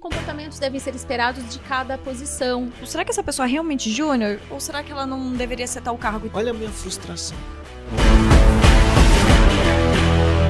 comportamentos devem ser esperados de cada posição. Será que essa pessoa é realmente júnior? Ou será que ela não deveria ser tal cargo? Olha a minha frustração.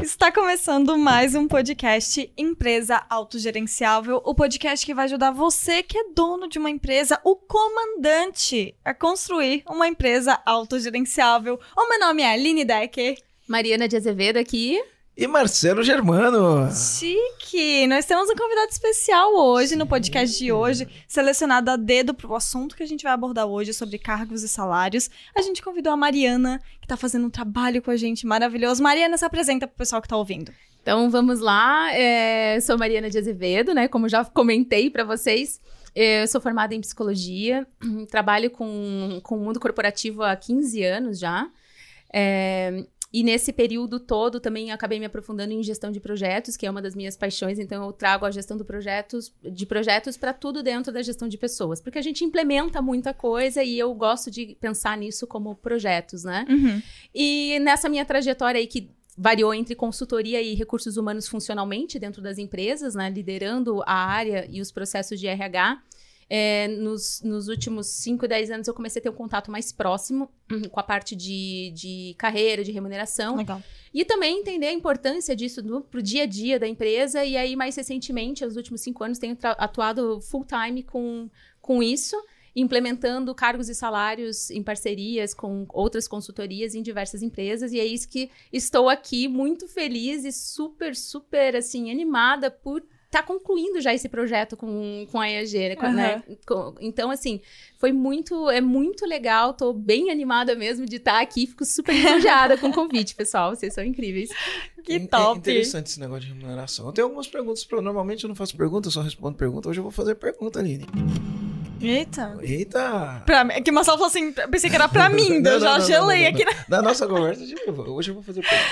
Está começando mais um podcast Empresa Autogerenciável, o podcast que vai ajudar você que é dono de uma empresa, o comandante, a construir uma empresa autogerenciável. O meu nome é Aline Decker. Mariana de Azevedo aqui. E Marcelo Germano. Chique! Nós temos um convidado especial hoje no podcast de hoje, selecionado a dedo para o assunto que a gente vai abordar hoje sobre cargos e salários. A gente convidou a Mariana, que está fazendo um trabalho com a gente maravilhoso. Mariana, se apresenta para o pessoal que está ouvindo. Então vamos lá. É, sou Mariana de Azevedo, né? Como já comentei para vocês. Eu sou formada em psicologia, trabalho com, com o mundo corporativo há 15 anos já. É, e nesse período todo também acabei me aprofundando em gestão de projetos, que é uma das minhas paixões, então eu trago a gestão do projetos, de projetos para tudo dentro da gestão de pessoas, porque a gente implementa muita coisa e eu gosto de pensar nisso como projetos, né? Uhum. E nessa minha trajetória aí que variou entre consultoria e recursos humanos funcionalmente dentro das empresas, né, liderando a área e os processos de RH. É, nos, nos, últimos 5, 10 anos eu comecei a ter um contato mais próximo uhum, com a parte de, de carreira, de remuneração. Legal. E também entender a importância disso para o dia a dia da empresa. E aí, mais recentemente, nos últimos cinco anos, tenho atuado full time com, com isso implementando cargos e salários em parcerias com outras consultorias em diversas empresas e é isso que estou aqui muito feliz e super super assim animada por tá concluindo já esse projeto com, com a EAG, né? Uhum. né? Então, assim, foi muito, é muito legal, tô bem animada mesmo de estar tá aqui, fico super enojada com o convite, pessoal, vocês são incríveis. Que É top! interessante esse negócio de remuneração. Eu tenho algumas perguntas, pra, normalmente eu não faço pergunta, eu só respondo pergunta, hoje eu vou fazer pergunta, Aline. Eita! Eita! Pra, mim- que o Marcelo falou assim, pensei que era pra mim, eu Não, já não, não, gelei não, não, aqui. não. Na nossa conversa, de novo, hoje eu vou fazer pergunta.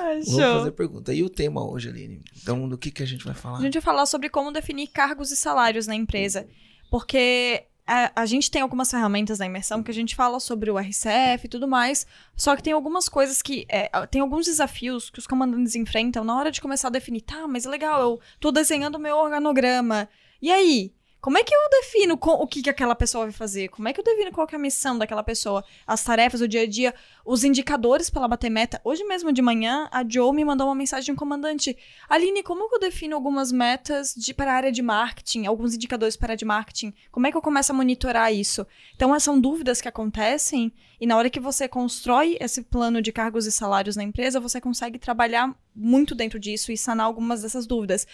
Ah, Vou show. fazer pergunta. E o tema hoje, Aline? Então, do que, que a gente vai falar? A gente vai falar sobre como definir cargos e salários na empresa. Porque a, a gente tem algumas ferramentas na imersão que a gente fala sobre o RCF e tudo mais. Só que tem algumas coisas que. é, tem alguns desafios que os comandantes enfrentam na hora de começar a definir. Tá, mas legal, eu tô desenhando o meu organograma. E aí? Como é que eu defino o que, que aquela pessoa vai fazer? Como é que eu defino qual é a missão daquela pessoa? As tarefas, o dia a dia, os indicadores para ela bater meta. Hoje mesmo de manhã, a Joe me mandou uma mensagem de um comandante. Aline, como que eu defino algumas metas de, para a área de marketing, alguns indicadores para a área de marketing? Como é que eu começo a monitorar isso? Então, são dúvidas que acontecem e na hora que você constrói esse plano de cargos e salários na empresa, você consegue trabalhar muito dentro disso e sanar algumas dessas dúvidas.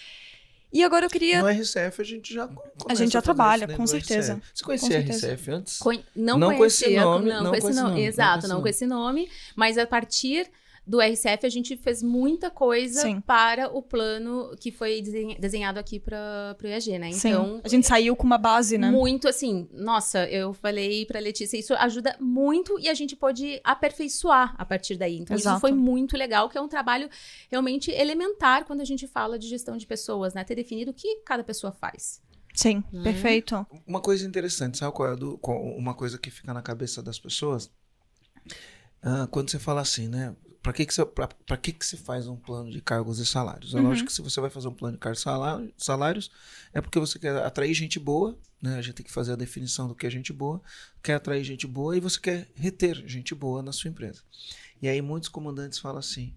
E agora eu queria... No RCF a gente já começa gente já trabalha, isso dentro com certeza. RCF. Você conhecia certeza. RCF antes? Conhe- Não, Não com esse conhecia, nome, não, não com esse nome, exato, não com esse nome, mas a partir do RCF a gente fez muita coisa Sim. para o plano que foi desen- desenhado aqui para o IAG, né? Sim, Então, a gente saiu com uma base, né? muito assim, nossa, eu falei pra Letícia, isso ajuda muito e a gente pode aperfeiçoar a partir daí. Então, Exato. isso foi muito legal, que é um trabalho realmente elementar quando a gente fala de gestão de pessoas, né? Ter definido o que cada pessoa faz. Sim, Hum. perfeito. Uma coisa interessante, sabe qual é do- qual- uma coisa que fica na cabeça das pessoas? Ah, quando você fala assim, né? Para que que você, pra que que se faz um plano de cargos e salários? É Uhum. lógico que se você vai fazer um plano de cargos e salário- salários, é porque você quer atrair gente boa, né? A gente tem que fazer a definição do que é gente boa, quer atrair gente boa e você quer reter gente boa na sua empresa. E aí muitos comandantes falam assim: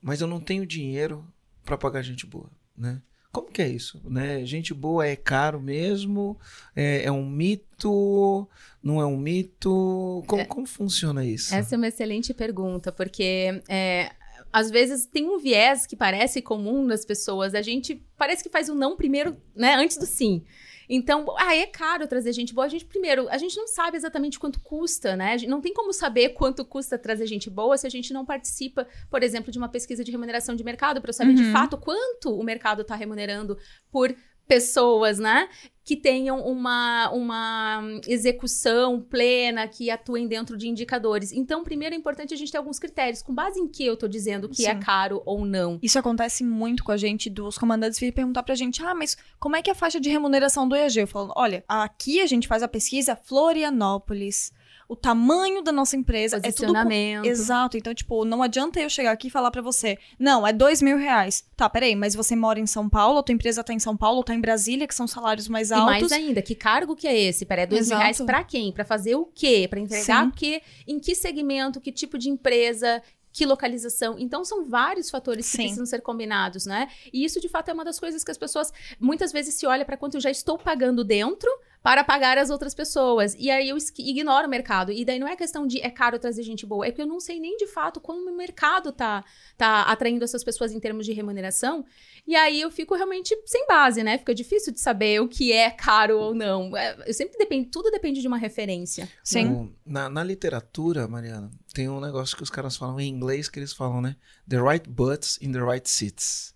"Mas eu não tenho dinheiro para pagar gente boa", né? Como que é isso? Né? Gente boa é caro mesmo? É, é um mito? Não é um mito? Como, como funciona isso? Essa é uma excelente pergunta, porque é, às vezes tem um viés que parece comum nas pessoas. A gente parece que faz o não primeiro, né? Antes do sim. Então, ah, é caro trazer gente boa. A gente, primeiro, a gente não sabe exatamente quanto custa, né? Não tem como saber quanto custa trazer gente boa se a gente não participa, por exemplo, de uma pesquisa de remuneração de mercado, para eu saber de Uhum. fato quanto o mercado está remunerando por pessoas, né? Que tenham uma, uma execução plena, que atuem dentro de indicadores. Então, primeiro é importante a gente ter alguns critérios. Com base em que eu tô dizendo que é Sim. caro ou não? Isso acontece muito com a gente, dos comandantes virem perguntar pra gente: ah, mas como é que é a faixa de remuneração do EAG? Eu falo: olha, aqui a gente faz a pesquisa Florianópolis. O tamanho da nossa empresa. É tudo Posicionamento. Exato. Então, tipo, não adianta eu chegar aqui e falar pra você, não, é dois mil reais. Tá, peraí, mas você mora em São Paulo, a tua empresa tá em São Paulo, tá em Brasília, que são salários mais E altos. mais ainda, que cargo que é esse? Peraí, dois mil Exato. reais pra quem? Pra fazer o quê? Pra entregar Sim. o quê? Em que segmento? Que tipo de empresa? Que localização? Então, são vários fatores que Sim. precisam ser combinados, né? E isso, de fato, é uma das coisas que as pessoas muitas vezes se olha para quanto eu já estou pagando dentro para pagar as outras pessoas. E aí eu ignoro o mercado. E daí não é questão de é caro trazer gente boa, é porque eu não sei nem de fato como o mercado tá, tá atraindo essas pessoas em termos de remuneração. E aí eu fico realmente sem base, né? Fica difícil de saber o que é caro ou não. É, Eu sempre depende, tudo depende de uma referência. Sim. Na, na literatura, Mariana, tem um negócio que os caras falam em inglês que eles falam, né? The right butts in the right seats,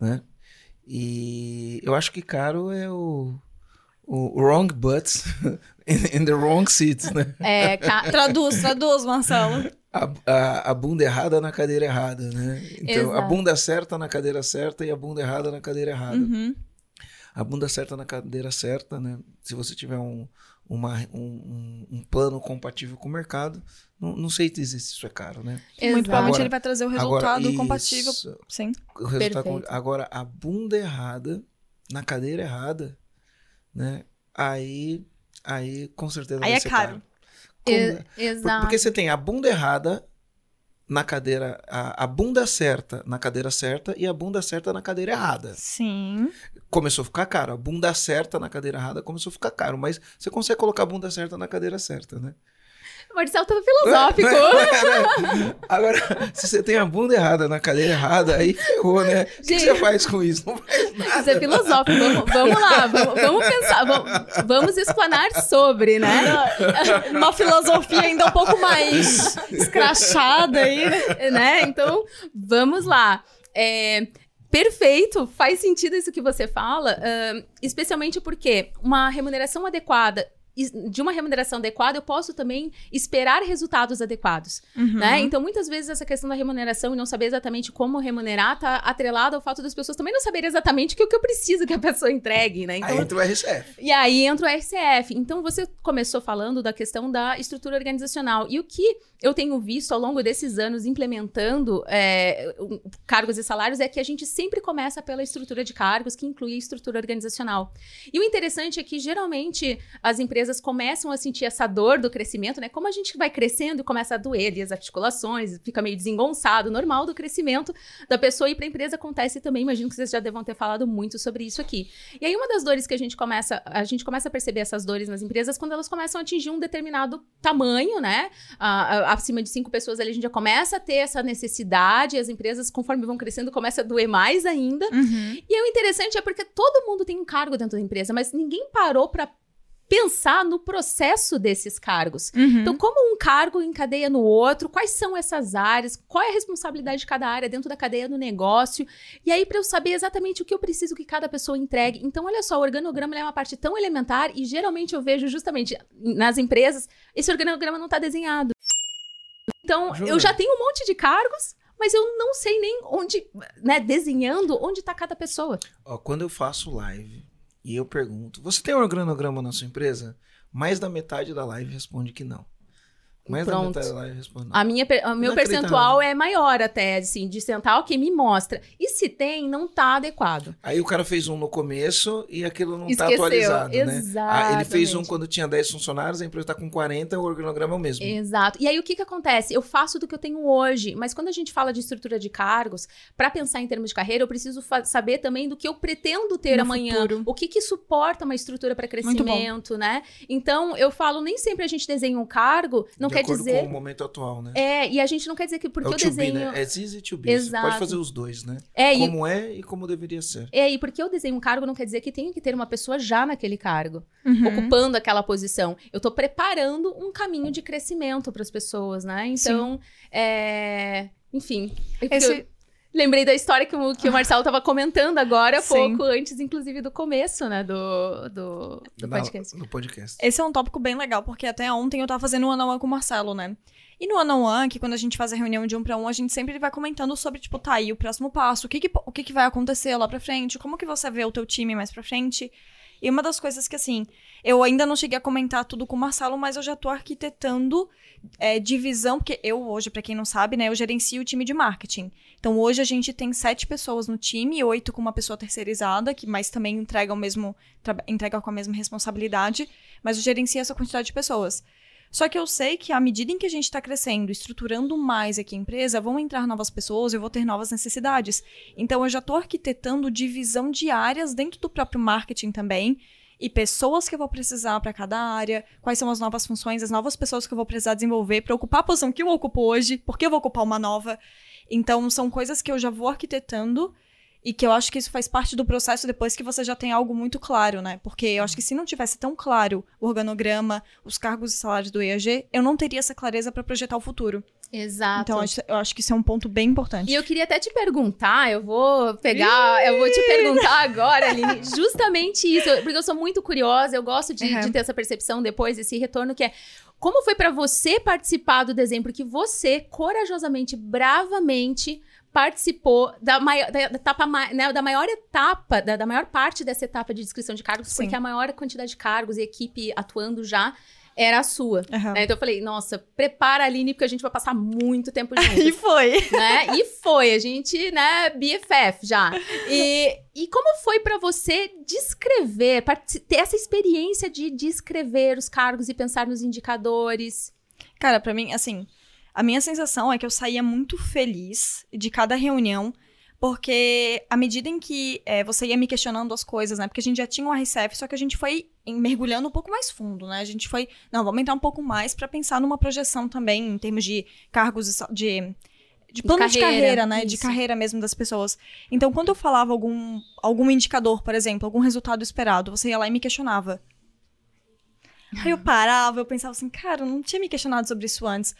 né? E eu acho que caro é o, o wrong butts in, in the wrong seats, né? É, Traduz, traduz, Marcelo. A, a, a bunda errada na cadeira errada, né? Então, a Exato. bunda certa na cadeira certa e a bunda errada na cadeira errada. Uhum. a bunda certa na cadeira certa, né? Se você tiver um, uma, um, um- plano compatível com o mercado, não, não sei dizer se isso é caro, né? Muito provavelmente Agora- ele vai trazer o Agora, resultado isso, compatível. Sim. o resultado com- agora, a bunda errada na cadeira errada, né? Aí, aí com certeza Aí vai é ser caro. Como- E- Por- exato. Porque você tem a bunda errada na cadeira, a, a bunda certa na cadeira certa e a bunda certa na cadeira errada. Sim. começou a ficar caro. A bunda certa na cadeira errada começou a ficar caro. Mas você consegue colocar a bunda certa na cadeira certa, né? O Marcelo tá filosófico. Agora, se você tem a bunda errada na cadeira errada, aí ferrou, né? O que, que você faz com isso? Não faz nada. Isso é filosófico. Vamos, vamos lá, vamos, vamos pensar, vamos, vamos explanar sobre, né? Uma filosofia ainda um pouco mais escrachada aí. né? né? Então, vamos lá. É, perfeito, faz sentido isso que você fala, ahn, especialmente porque uma remuneração adequada. De uma remuneração adequada, eu posso também esperar resultados adequados. Uhum. Né? Então, muitas vezes, essa questão da remuneração e não saber exatamente como remunerar está atrelada ao fato das pessoas também não saberem exatamente o que, o que eu preciso que a pessoa entregue, né? Então, Aí entra o RCF. e aí entra o RCF. Então, você começou falando da questão da estrutura organizacional. E o que eu tenho visto ao longo desses anos implementando é, cargos e salários é que a gente sempre começa pela estrutura de cargos, que inclui a estrutura organizacional. E o interessante é que, geralmente, as empresas começam a sentir essa dor do crescimento, né? Como a gente vai crescendo e começa a doer ali as articulações, fica meio desengonçado, normal do crescimento da pessoa e para a empresa acontece também. Imagino que vocês já devam ter falado muito sobre isso aqui. E aí uma das dores que a gente começa, a gente começa a perceber essas dores nas empresas quando elas começam a atingir um determinado tamanho, né? Ah, ah, acima de cinco pessoas ali a gente já começa a ter essa necessidade, as empresas conforme vão crescendo começa a doer mais ainda. Uhum. E o interessante é porque todo mundo tem um cargo dentro da empresa, mas ninguém parou para pensar no processo desses cargos. Uhum. Então, como um cargo encadeia no outro, quais são essas áreas, qual é a responsabilidade de cada área dentro da cadeia do negócio, e aí para eu saber exatamente o que eu preciso que cada pessoa entregue. Então, olha só, o organograma é uma parte tão elementar e geralmente eu vejo justamente nas empresas, esse organograma não está desenhado. Então, Jura? eu já tenho um monte de cargos, mas eu não sei nem onde, né, desenhando onde está cada pessoa. Ó, quando eu faço live e eu pergunto, você tem um organograma na sua empresa? Mais da metade da live responde que não. Mais da Pronto. A minha, o meu Inacreditável. percentual é maior até, assim, de sentar, ok, me mostra. E se tem, não tá adequado. Aí o cara fez um no começo e aquilo não está Esqueceu. atualizado, né? Ah, ele fez um Exatamente. quando tinha 10 funcionários, a empresa está com 40, o organograma é o mesmo. Exato. E aí o que que acontece? Eu faço do que eu tenho hoje, mas quando a gente fala de estrutura de cargos, para pensar em termos de carreira, eu preciso saber também do que eu pretendo ter No amanhã, futuro. o que que suporta uma estrutura para crescimento, né? Então, eu falo, nem sempre a gente desenha um cargo, não quer acordo dizer com o momento atual, né? é, e a gente não quer dizer que porque é o eu to be, desenho né? É easy to be. Você Exato. pode fazer os dois, né? é, e Como é e como deveria ser. É, e porque eu desenho um cargo não quer dizer que tenha que ter uma pessoa já naquele cargo, Uhum. ocupando aquela posição. Eu tô preparando um caminho de crescimento para as pessoas, né? Então, é... enfim. é porque Esse- lembrei da história que o, que o Marcelo tava comentando agora há Sim. pouco, antes, inclusive, do começo, né? Do, do, do Na- podcast. No podcast. Esse é um tópico bem legal, porque até ontem eu tava fazendo um one on com o Marcelo, né? E no one on one, que quando a gente faz a reunião de um pra um, a gente sempre vai comentando sobre, tipo, tá aí o próximo passo, o que que, o que que vai acontecer lá pra frente, como que você vê o teu time mais pra frente. E uma das coisas que, assim, Eu ainda não cheguei a comentar tudo com o Marcelo, mas eu já tô arquitetando é, divisão, porque eu hoje, para quem não sabe, né, eu gerencio o time de marketing. Então hoje a gente tem sete pessoas no time, oito com uma pessoa terceirizada, que mas também entrega o mesmo entrega com a mesma responsabilidade, mas eu gerencio essa quantidade de pessoas. Só que eu sei que à medida em que a gente está crescendo, estruturando mais aqui a empresa, vão entrar novas pessoas, eu vou ter novas necessidades. Então eu já estou arquitetando divisão de áreas dentro do próprio marketing também, e pessoas que eu vou precisar para cada área, quais são as novas funções, as novas pessoas que eu vou precisar desenvolver para ocupar a posição que eu ocupo hoje, porque eu vou ocupar uma nova. Então, são coisas que eu já vou arquitetando e que eu acho que isso faz parte do processo depois que você já tem algo muito claro, né? Porque eu acho que se não tivesse tão claro o organograma, os cargos e salários do EAG, eu não teria essa clareza para projetar o futuro. Exato. Então, eu acho que isso é um ponto bem importante. E eu queria até te perguntar, eu vou pegar, eu vou te perguntar agora, Aline, justamente isso, porque eu sou muito curiosa, eu gosto de, uhum. de ter essa percepção depois, esse retorno que é como foi para você participar do desenho? Porque você, corajosamente, bravamente, participou da maior, da, da etapa, né, da maior etapa, da, da, maior parte dessa etapa de descrição de cargos, Sim. porque a maior quantidade de cargos e equipe atuando já era a sua. Uhum. Né? Então eu falei, nossa, prepara a Aline, porque a gente vai passar muito tempo juntos. e foi. Né? E foi, a gente, né, BFF já. E, e como foi para você descrever, ter essa experiência de descrever os cargos e pensar nos indicadores? Cara, para mim, assim, a minha sensação é que eu saía muito feliz de cada reunião, porque à medida em que é, você ia me questionando as coisas, né? Porque a gente já tinha um RCF, só que a gente foi mergulhando um pouco mais fundo, né? A gente foi, não, vamos entrar um pouco mais para pensar numa projeção também em termos de cargos de de plano de, de carreira, né? Isso. De carreira mesmo das pessoas. Então, quando eu falava algum, algum indicador, por exemplo, algum resultado esperado, você ia lá e me questionava. Aí eu parava, eu pensava assim, cara, eu não tinha me questionado sobre isso antes.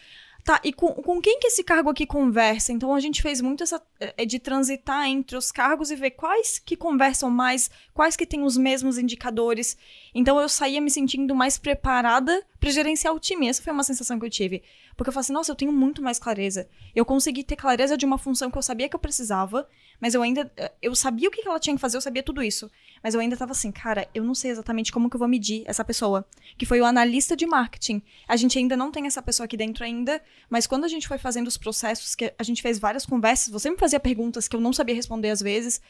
Tá, e com, com quem que esse cargo aqui conversa? Então a gente fez muito essa é de transitar entre os cargos e ver quais que conversam mais, quais que têm os mesmos indicadores. Então eu saía me sentindo mais preparada para gerenciar o time. Essa foi uma sensação que eu tive. Porque eu falei assim, nossa, eu tenho muito mais clareza. Eu consegui ter clareza de uma função que eu sabia que eu precisava, mas eu ainda. Eu sabia o que ela tinha que fazer, eu sabia tudo isso. Mas eu ainda tava assim, cara, eu não sei exatamente como que eu vou medir essa pessoa. Que foi o analista de marketing. A gente ainda não tem essa pessoa aqui dentro ainda, mas quando a gente foi fazendo os processos, que a gente fez várias conversas, você me fazia perguntas que eu não sabia responder às vezes.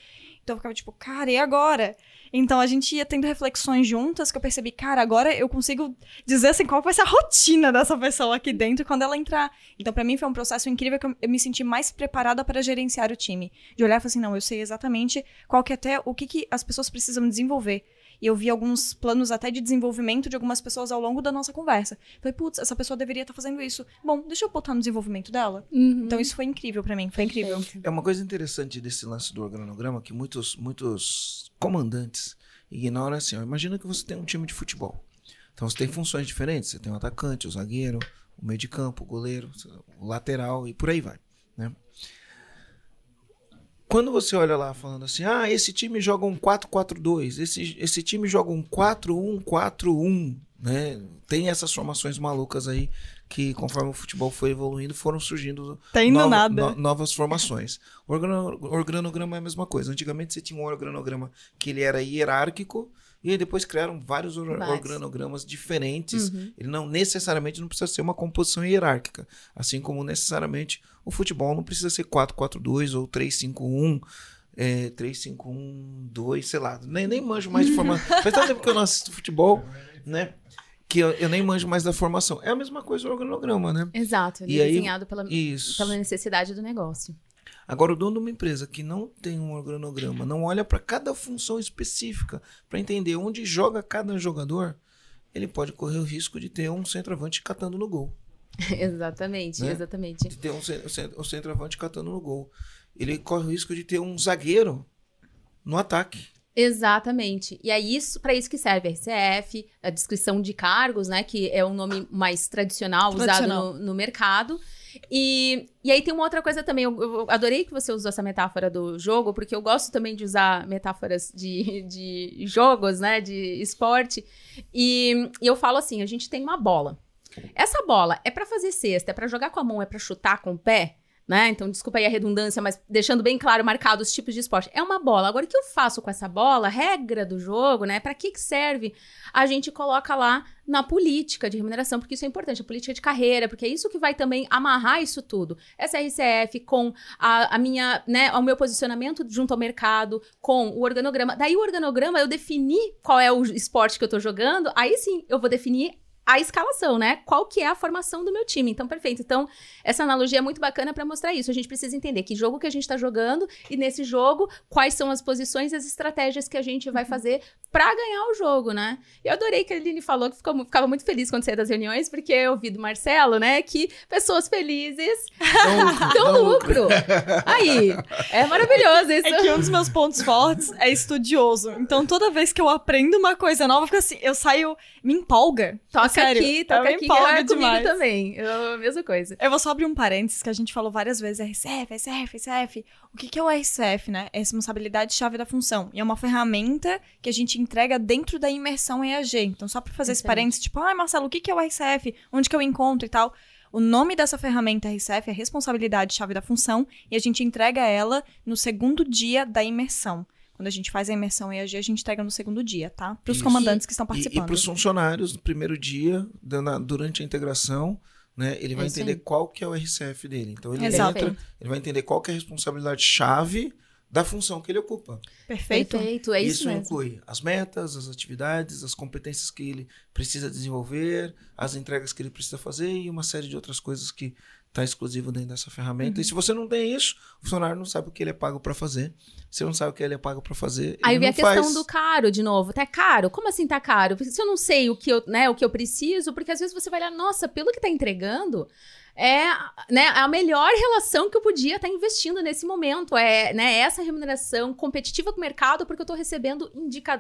Então eu ficava tipo, cara, e agora? Então a gente ia tendo reflexões juntas que eu percebi, cara, agora eu consigo dizer assim qual vai ser a rotina dessa pessoa aqui dentro quando ela entrar. Então para mim foi um processo incrível que eu, me senti mais preparada para gerenciar o time. De olhar e falar assim, não, eu sei exatamente qual que é até o que, que as pessoas precisam desenvolver. E eu vi alguns planos até de desenvolvimento de algumas pessoas ao longo da nossa conversa. Falei, putz, essa pessoa deveria estar tá fazendo isso. Bom, deixa eu botar no desenvolvimento dela. Uhum. Então isso foi incrível para mim, foi incrível. É uma coisa interessante desse lance do organograma que muitos, muitos comandantes ignoram assim. Ó, imagina que você tem um time de futebol. Então você tem funções diferentes. Você tem o atacante, o zagueiro, o meio de campo, o goleiro, o lateral e por aí vai. Né? Quando você olha lá falando assim, ah, esse time joga um 4-4-2, esse, esse time joga um 4-1-4-1, né? Tem essas formações malucas aí que, conforme o futebol foi evoluindo, foram surgindo tá nova, no, novas formações. O organograma é a mesma coisa. Antigamente você tinha um organograma que ele era hierárquico, e aí depois criaram vários or organogramas diferentes. Uhum. Ele não necessariamente não precisa ser uma composição hierárquica. Assim como necessariamente o futebol não precisa ser 4-4-2 ou 3-5-1. É, 3-5-1-2, sei lá. Nem, nem manjo mais de formação. Faz tanto tempo que eu não assisto futebol, né? Que eu, eu, nem manjo mais da formação. É a mesma coisa o organograma, né? Exato. Ele e é aí, desenhado pela, pela necessidade do negócio. Agora, o dono de uma empresa que não tem um organograma, não olha para cada função específica para entender onde joga cada jogador, ele pode correr o risco de ter um centroavante catando no gol. exatamente, né? exatamente. De ter um, um centroavante catando no gol. Ele corre o risco de ter um zagueiro no ataque. Exatamente. E é isso para isso que serve a RCF, a descrição de cargos, né, que é um nome mais tradicional, tradicional. usado no, no mercado. E, e aí tem uma outra coisa também. Eu, eu, adorei que você usou essa metáfora do jogo, porque eu gosto também de usar metáforas de, de jogos, né? De esporte. E, e eu falo assim: a gente tem uma bola. Essa bola é para fazer cesta, é para jogar com a mão, é para chutar com o pé. né? Então, desculpa aí a redundância, mas deixando bem claro, marcado os tipos de esporte. É uma bola. Agora, o que eu faço com essa bola? Regra do jogo, né? Para que que serve? A gente coloca lá na política de remuneração, porque isso é importante, a política de carreira, porque é isso que vai também amarrar isso tudo. Essa RCF com a, a minha, né, o meu posicionamento junto ao mercado, com o organograma. Daí o organograma, eu definir qual é o esporte que eu tô jogando, aí sim eu vou definir a escalação, né? Qual que é a formação do meu time. Então, perfeito. Então, essa analogia é muito bacana para mostrar isso. A gente precisa entender que jogo que a gente está jogando e nesse jogo, quais são as posições e as estratégias que a gente vai fazer para ganhar o jogo, né? Eu adorei que a Aline falou que ficou, ficava muito feliz quando saía das reuniões, porque eu ouvi do Marcelo, né, que pessoas felizes dão lucro. Aí, é maravilhoso isso. É que um dos meus pontos fortes é estudioso. Então, toda vez que eu aprendo uma coisa nova, fica assim, eu saio, me empolga. Toca Sério, aqui, toca aqui, é comigo demais. também. Eu, mesma coisa. Eu vou só abrir um parênteses que a gente falou várias vezes, RCF, RCF, RCF. O que, que é o RCF, né? É responsabilidade-chave da função. E é uma ferramenta que a gente entrega dentro da imersão EAG. Então, só pra fazer esse Excelente. parênteses, tipo, ai, Marcelo, o que, que é o RCF? Onde que eu encontro e tal? O nome dessa ferramenta RCF é responsabilidade-chave da função e a gente entrega ela no segundo dia da imersão. Quando a gente faz a imersão EAG, a gente entrega no segundo dia, tá? Para os Isso. comandantes que estão E, e participando. para os funcionários, no primeiro dia, durante a integração, né, ele vai É isso entender aí. qual que é o RCF dele. Então ele Exato. entra, ele vai entender qual que é a responsabilidade-chave da função que ele ocupa. Perfeito? Perfeito, é isso, mesmo. inclui as metas, as atividades, as competências que ele precisa desenvolver, as entregas que ele precisa fazer e uma série de outras coisas que está exclusivo dentro dessa ferramenta. E Uhum. se você não tem isso, o funcionário não sabe o que ele é pago para fazer. Se não sabe o que ele é pago para fazer, Aí ele vem a questão faz. do caro de novo. Tá caro? Como assim tá caro? Se eu não sei o que eu, né, o que eu preciso, porque às vezes você vai olhar, nossa, pelo que tá entregando, é né, a melhor relação que eu podia estar investindo nesse momento. É né, essa remuneração competitiva com o mercado, porque eu tô recebendo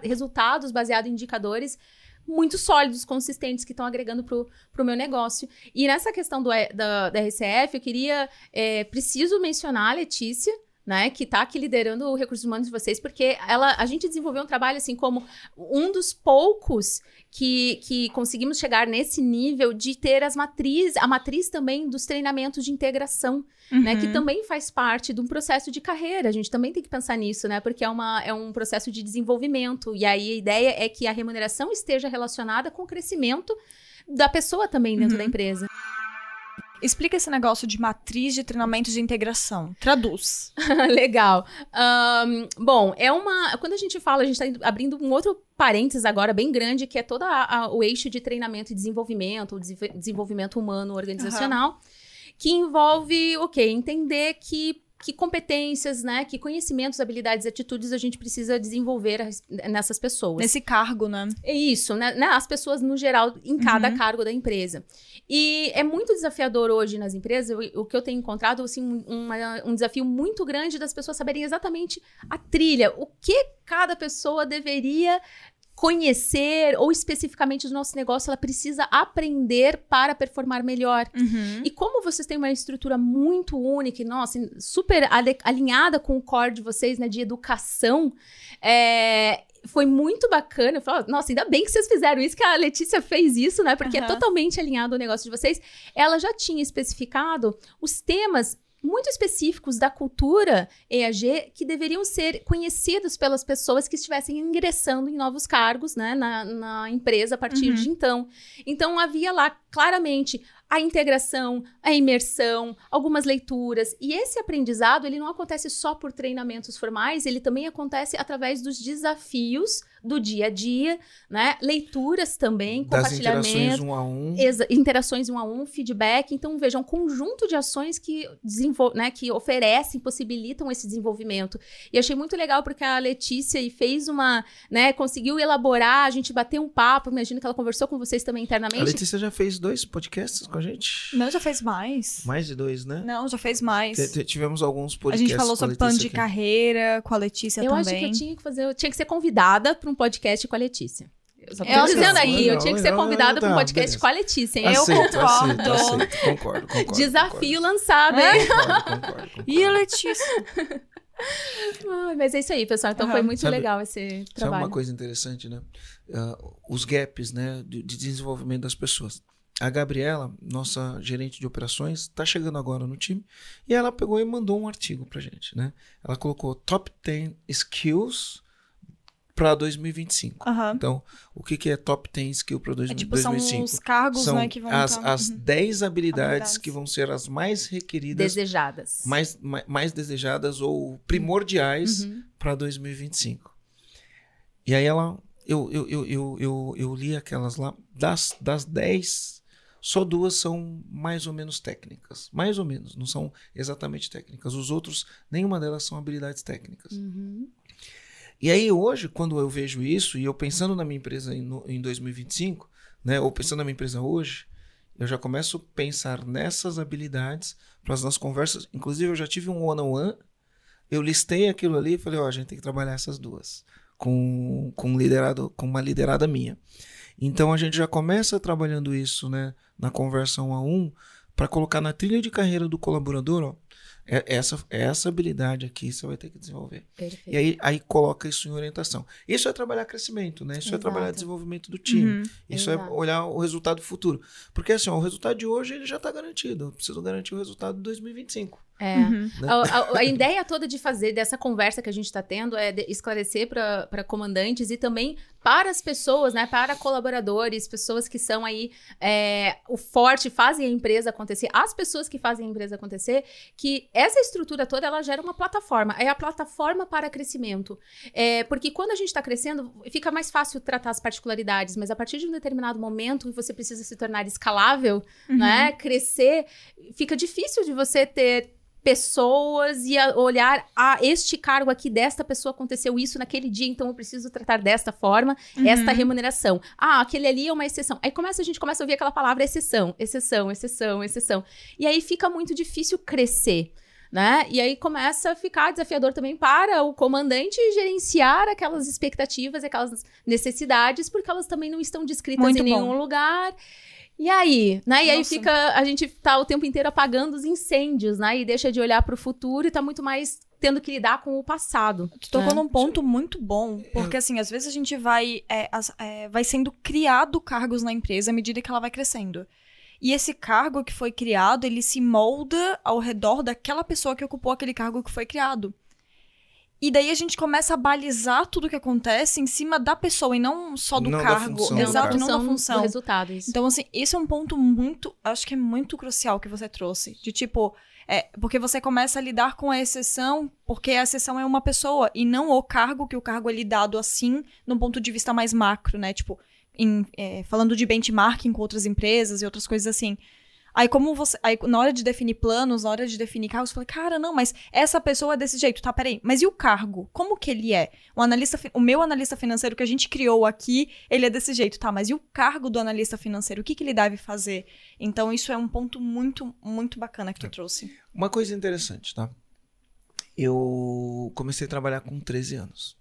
resultados baseados em indicadores muito sólidos, consistentes, que estão agregando pro, pro meu negócio. E nessa questão do, da, da RCF, eu queria, é, preciso mencionar a Letícia, né, que tá aqui liderando o recursos humanos de vocês, porque ela, a gente desenvolveu um trabalho assim como um dos poucos que, que conseguimos chegar nesse nível de ter as matrizes, a matriz também dos treinamentos de integração, né, que Uhum. também faz parte de um processo de carreira. A gente também tem que pensar nisso, né, porque é, uma, é um processo de desenvolvimento. E aí a ideia é que a remuneração esteja relacionada com o crescimento da pessoa também dentro Uhum. da empresa. Explica esse negócio de matriz de treinamento de integração. Traduz. Legal. Ahn, bom, é uma. Quando a gente fala, a gente está abrindo um outro parênteses agora bem grande, que é todo a- a- o eixo de treinamento e desenvolvimento, desenvolvimento humano organizacional, que envolve o quê? Entender que. Que competências, né? Que conhecimentos, habilidades e atitudes a gente precisa desenvolver nessas pessoas. Nesse cargo, né? É isso, né? né, As pessoas no geral, em cada Uhum. cargo da empresa. E é muito desafiador hoje nas empresas, o que eu tenho encontrado, assim, uma- um desafio muito grande das pessoas saberem exatamente a trilha, o que cada pessoa deveria conhecer, ou especificamente do nosso negócio, ela precisa aprender para performar melhor. Uhum. E como vocês têm uma estrutura muito única e, nossa, super alinhada com o core de vocês, né, de educação, é, foi muito bacana. Eu falo, nossa, ainda bem que vocês fizeram isso, que a Letícia fez isso, né? Porque é Aham. totalmente alinhado o negócio de vocês. Ela já tinha especificado os temas muito específicos da cultura EAG que deveriam ser conhecidos pelas pessoas que estivessem ingressando em novos cargos né, na, na empresa a partir Uhum. de então. Então havia lá claramente a integração, a imersão, algumas leituras. E esse aprendizado, ele não acontece só por treinamentos formais, ele também acontece através dos desafios do dia a dia, né? Leituras também, das interações compartilhamento, um a um. Interações um a um, feedback. Então, vejam, um conjunto de ações que, desenvol né, que oferecem, possibilitam esse desenvolvimento. E achei muito legal porque a Letícia fez uma, né, conseguiu elaborar, a gente bateu um papo, imagino que ela conversou com vocês também A internamente. Letícia já fez dois podcasts com a gente. Não, já fez mais. Mais de dois, né? Não, já fez mais. T- t- Tivemos alguns A podcasts. gente falou com a sobre plano de aqui. carreira com a Letícia eu também. acho que eu tinha que fazer, eu tinha que ser convidada para um podcast com a Letícia. Eu só tô Eu dizendo aí, eu tinha que ser Legal, convidada para um tá, podcast beleza. com a Letícia. hein? Eu Aceito, concordo. aceito, aceito. Concordo, concordo. Desafio lançado, hein? Concordo, concordo, concordo. E a Letícia? Mas é isso aí, pessoal. Então Aham. foi muito Sabe- legal esse Sabe trabalho. uma coisa interessante, né? Ah, os gaps, né, de, de desenvolvimento das pessoas. A Gabriela, nossa gerente de operações, está chegando agora no time e ela pegou e mandou um artigo para gente, né? Ela colocou top 10 skills para 2025. Aham. Então, o que, que é top 10 skill para É 2025? tipo, são os cargos, São né, que vão as, as Uhum. 10 habilidades, Habilidades. que vão ser as mais requeridas, Desejadas. mais, mais, mais desejadas ou primordiais Uhum. para 2025. E aí ela. Eu, eu, eu, eu, eu, eu li aquelas lá. Das, das 10, só duas são mais ou menos técnicas. Mais ou menos, não são exatamente técnicas. Os outros, nenhuma delas são habilidades técnicas. Uhum. E aí hoje, quando eu vejo isso, e eu pensando na minha empresa em, no- em 2025, né, ou pensando na minha empresa hoje, eu já começo a pensar nessas habilidades para as nossas conversas. Inclusive, eu já tive um one-on-one, eu listei aquilo ali e falei, ó, a gente tem que trabalhar essas duas com, com, um liderado, com uma liderada minha. Então, a gente já começa trabalhando isso né, na conversa um a um para colocar na trilha de carreira do colaborador, ó, é- essa, essa habilidade aqui você vai ter que desenvolver. Perfeito. E aí, aí coloca isso em orientação. Isso é trabalhar crescimento, né? Isso é Exato. trabalhar desenvolvimento do time. Uhum. Isso Exato. é olhar o resultado futuro. Porque assim, ó, o resultado de hoje ele já está garantido. Eu preciso garantir o resultado de 2025. É. Uhum. né? A, a- a ideia toda de fazer dessa conversa que a gente está tendo é de- esclarecer para comandantes e também para as pessoas, né, para colaboradores, pessoas que são aí é, o forte, fazem a empresa acontecer, as pessoas que fazem a empresa acontecer, que essa estrutura toda ela gera uma plataforma, é a plataforma para crescimento. É, porque quando a gente está crescendo, fica mais fácil tratar as particularidades, mas a partir de um determinado momento você precisa se tornar escalável, Uhum. né, crescer, fica difícil de você ter pessoas e a- olhar ah, este cargo aqui desta pessoa aconteceu isso naquele dia, então eu preciso tratar desta forma Uhum. esta remuneração. Ah, aquele ali é uma exceção. Aí começa a gente começa a ouvir aquela palavra exceção, exceção, exceção, exceção. E aí fica muito difícil crescer. Né? E aí começa a ficar desafiador também para o comandante gerenciar aquelas expectativas, aquelas necessidades, porque elas também não estão descritas Muito em bom. nenhum lugar. E aí, né? E aí Nossa. fica, a gente tá o tempo inteiro apagando os incêndios, né? E deixa de olhar para o futuro e tá muito mais tendo que lidar com o passado. Tu tocou né? num ponto muito bom, porque assim, às vezes a gente vai, é, é, vai sendo criado cargos na empresa à medida que ela vai crescendo. E esse cargo que foi criado, ele se molda ao redor daquela pessoa que ocupou aquele cargo que foi criado. E daí a gente começa a balizar tudo que acontece em cima da pessoa e não só do Não da cargo. função do Exato, não da do função. resultado, isso. Então, assim, esse é um ponto muito. Acho que é muito crucial que você trouxe. De tipo. É, porque você começa a lidar com a exceção, porque a exceção é uma pessoa, e não o cargo, que o cargo é lidado assim, num ponto de vista mais macro, né? Tipo, em, é, falando de benchmarking com outras empresas e outras coisas assim. Aí, como você. Aí, na hora de definir planos, na hora de definir cargos, eu falei, cara, não, mas essa pessoa é desse jeito, tá? Peraí. Mas e o cargo? Como que ele é? O analista, o meu analista financeiro que a gente criou aqui, ele é desse jeito, tá? Mas e o cargo do analista financeiro? O que, que ele deve fazer? Então, isso é um ponto muito, muito bacana que tu trouxe. Uma coisa interessante, tá? Eu comecei a trabalhar com 13 anos.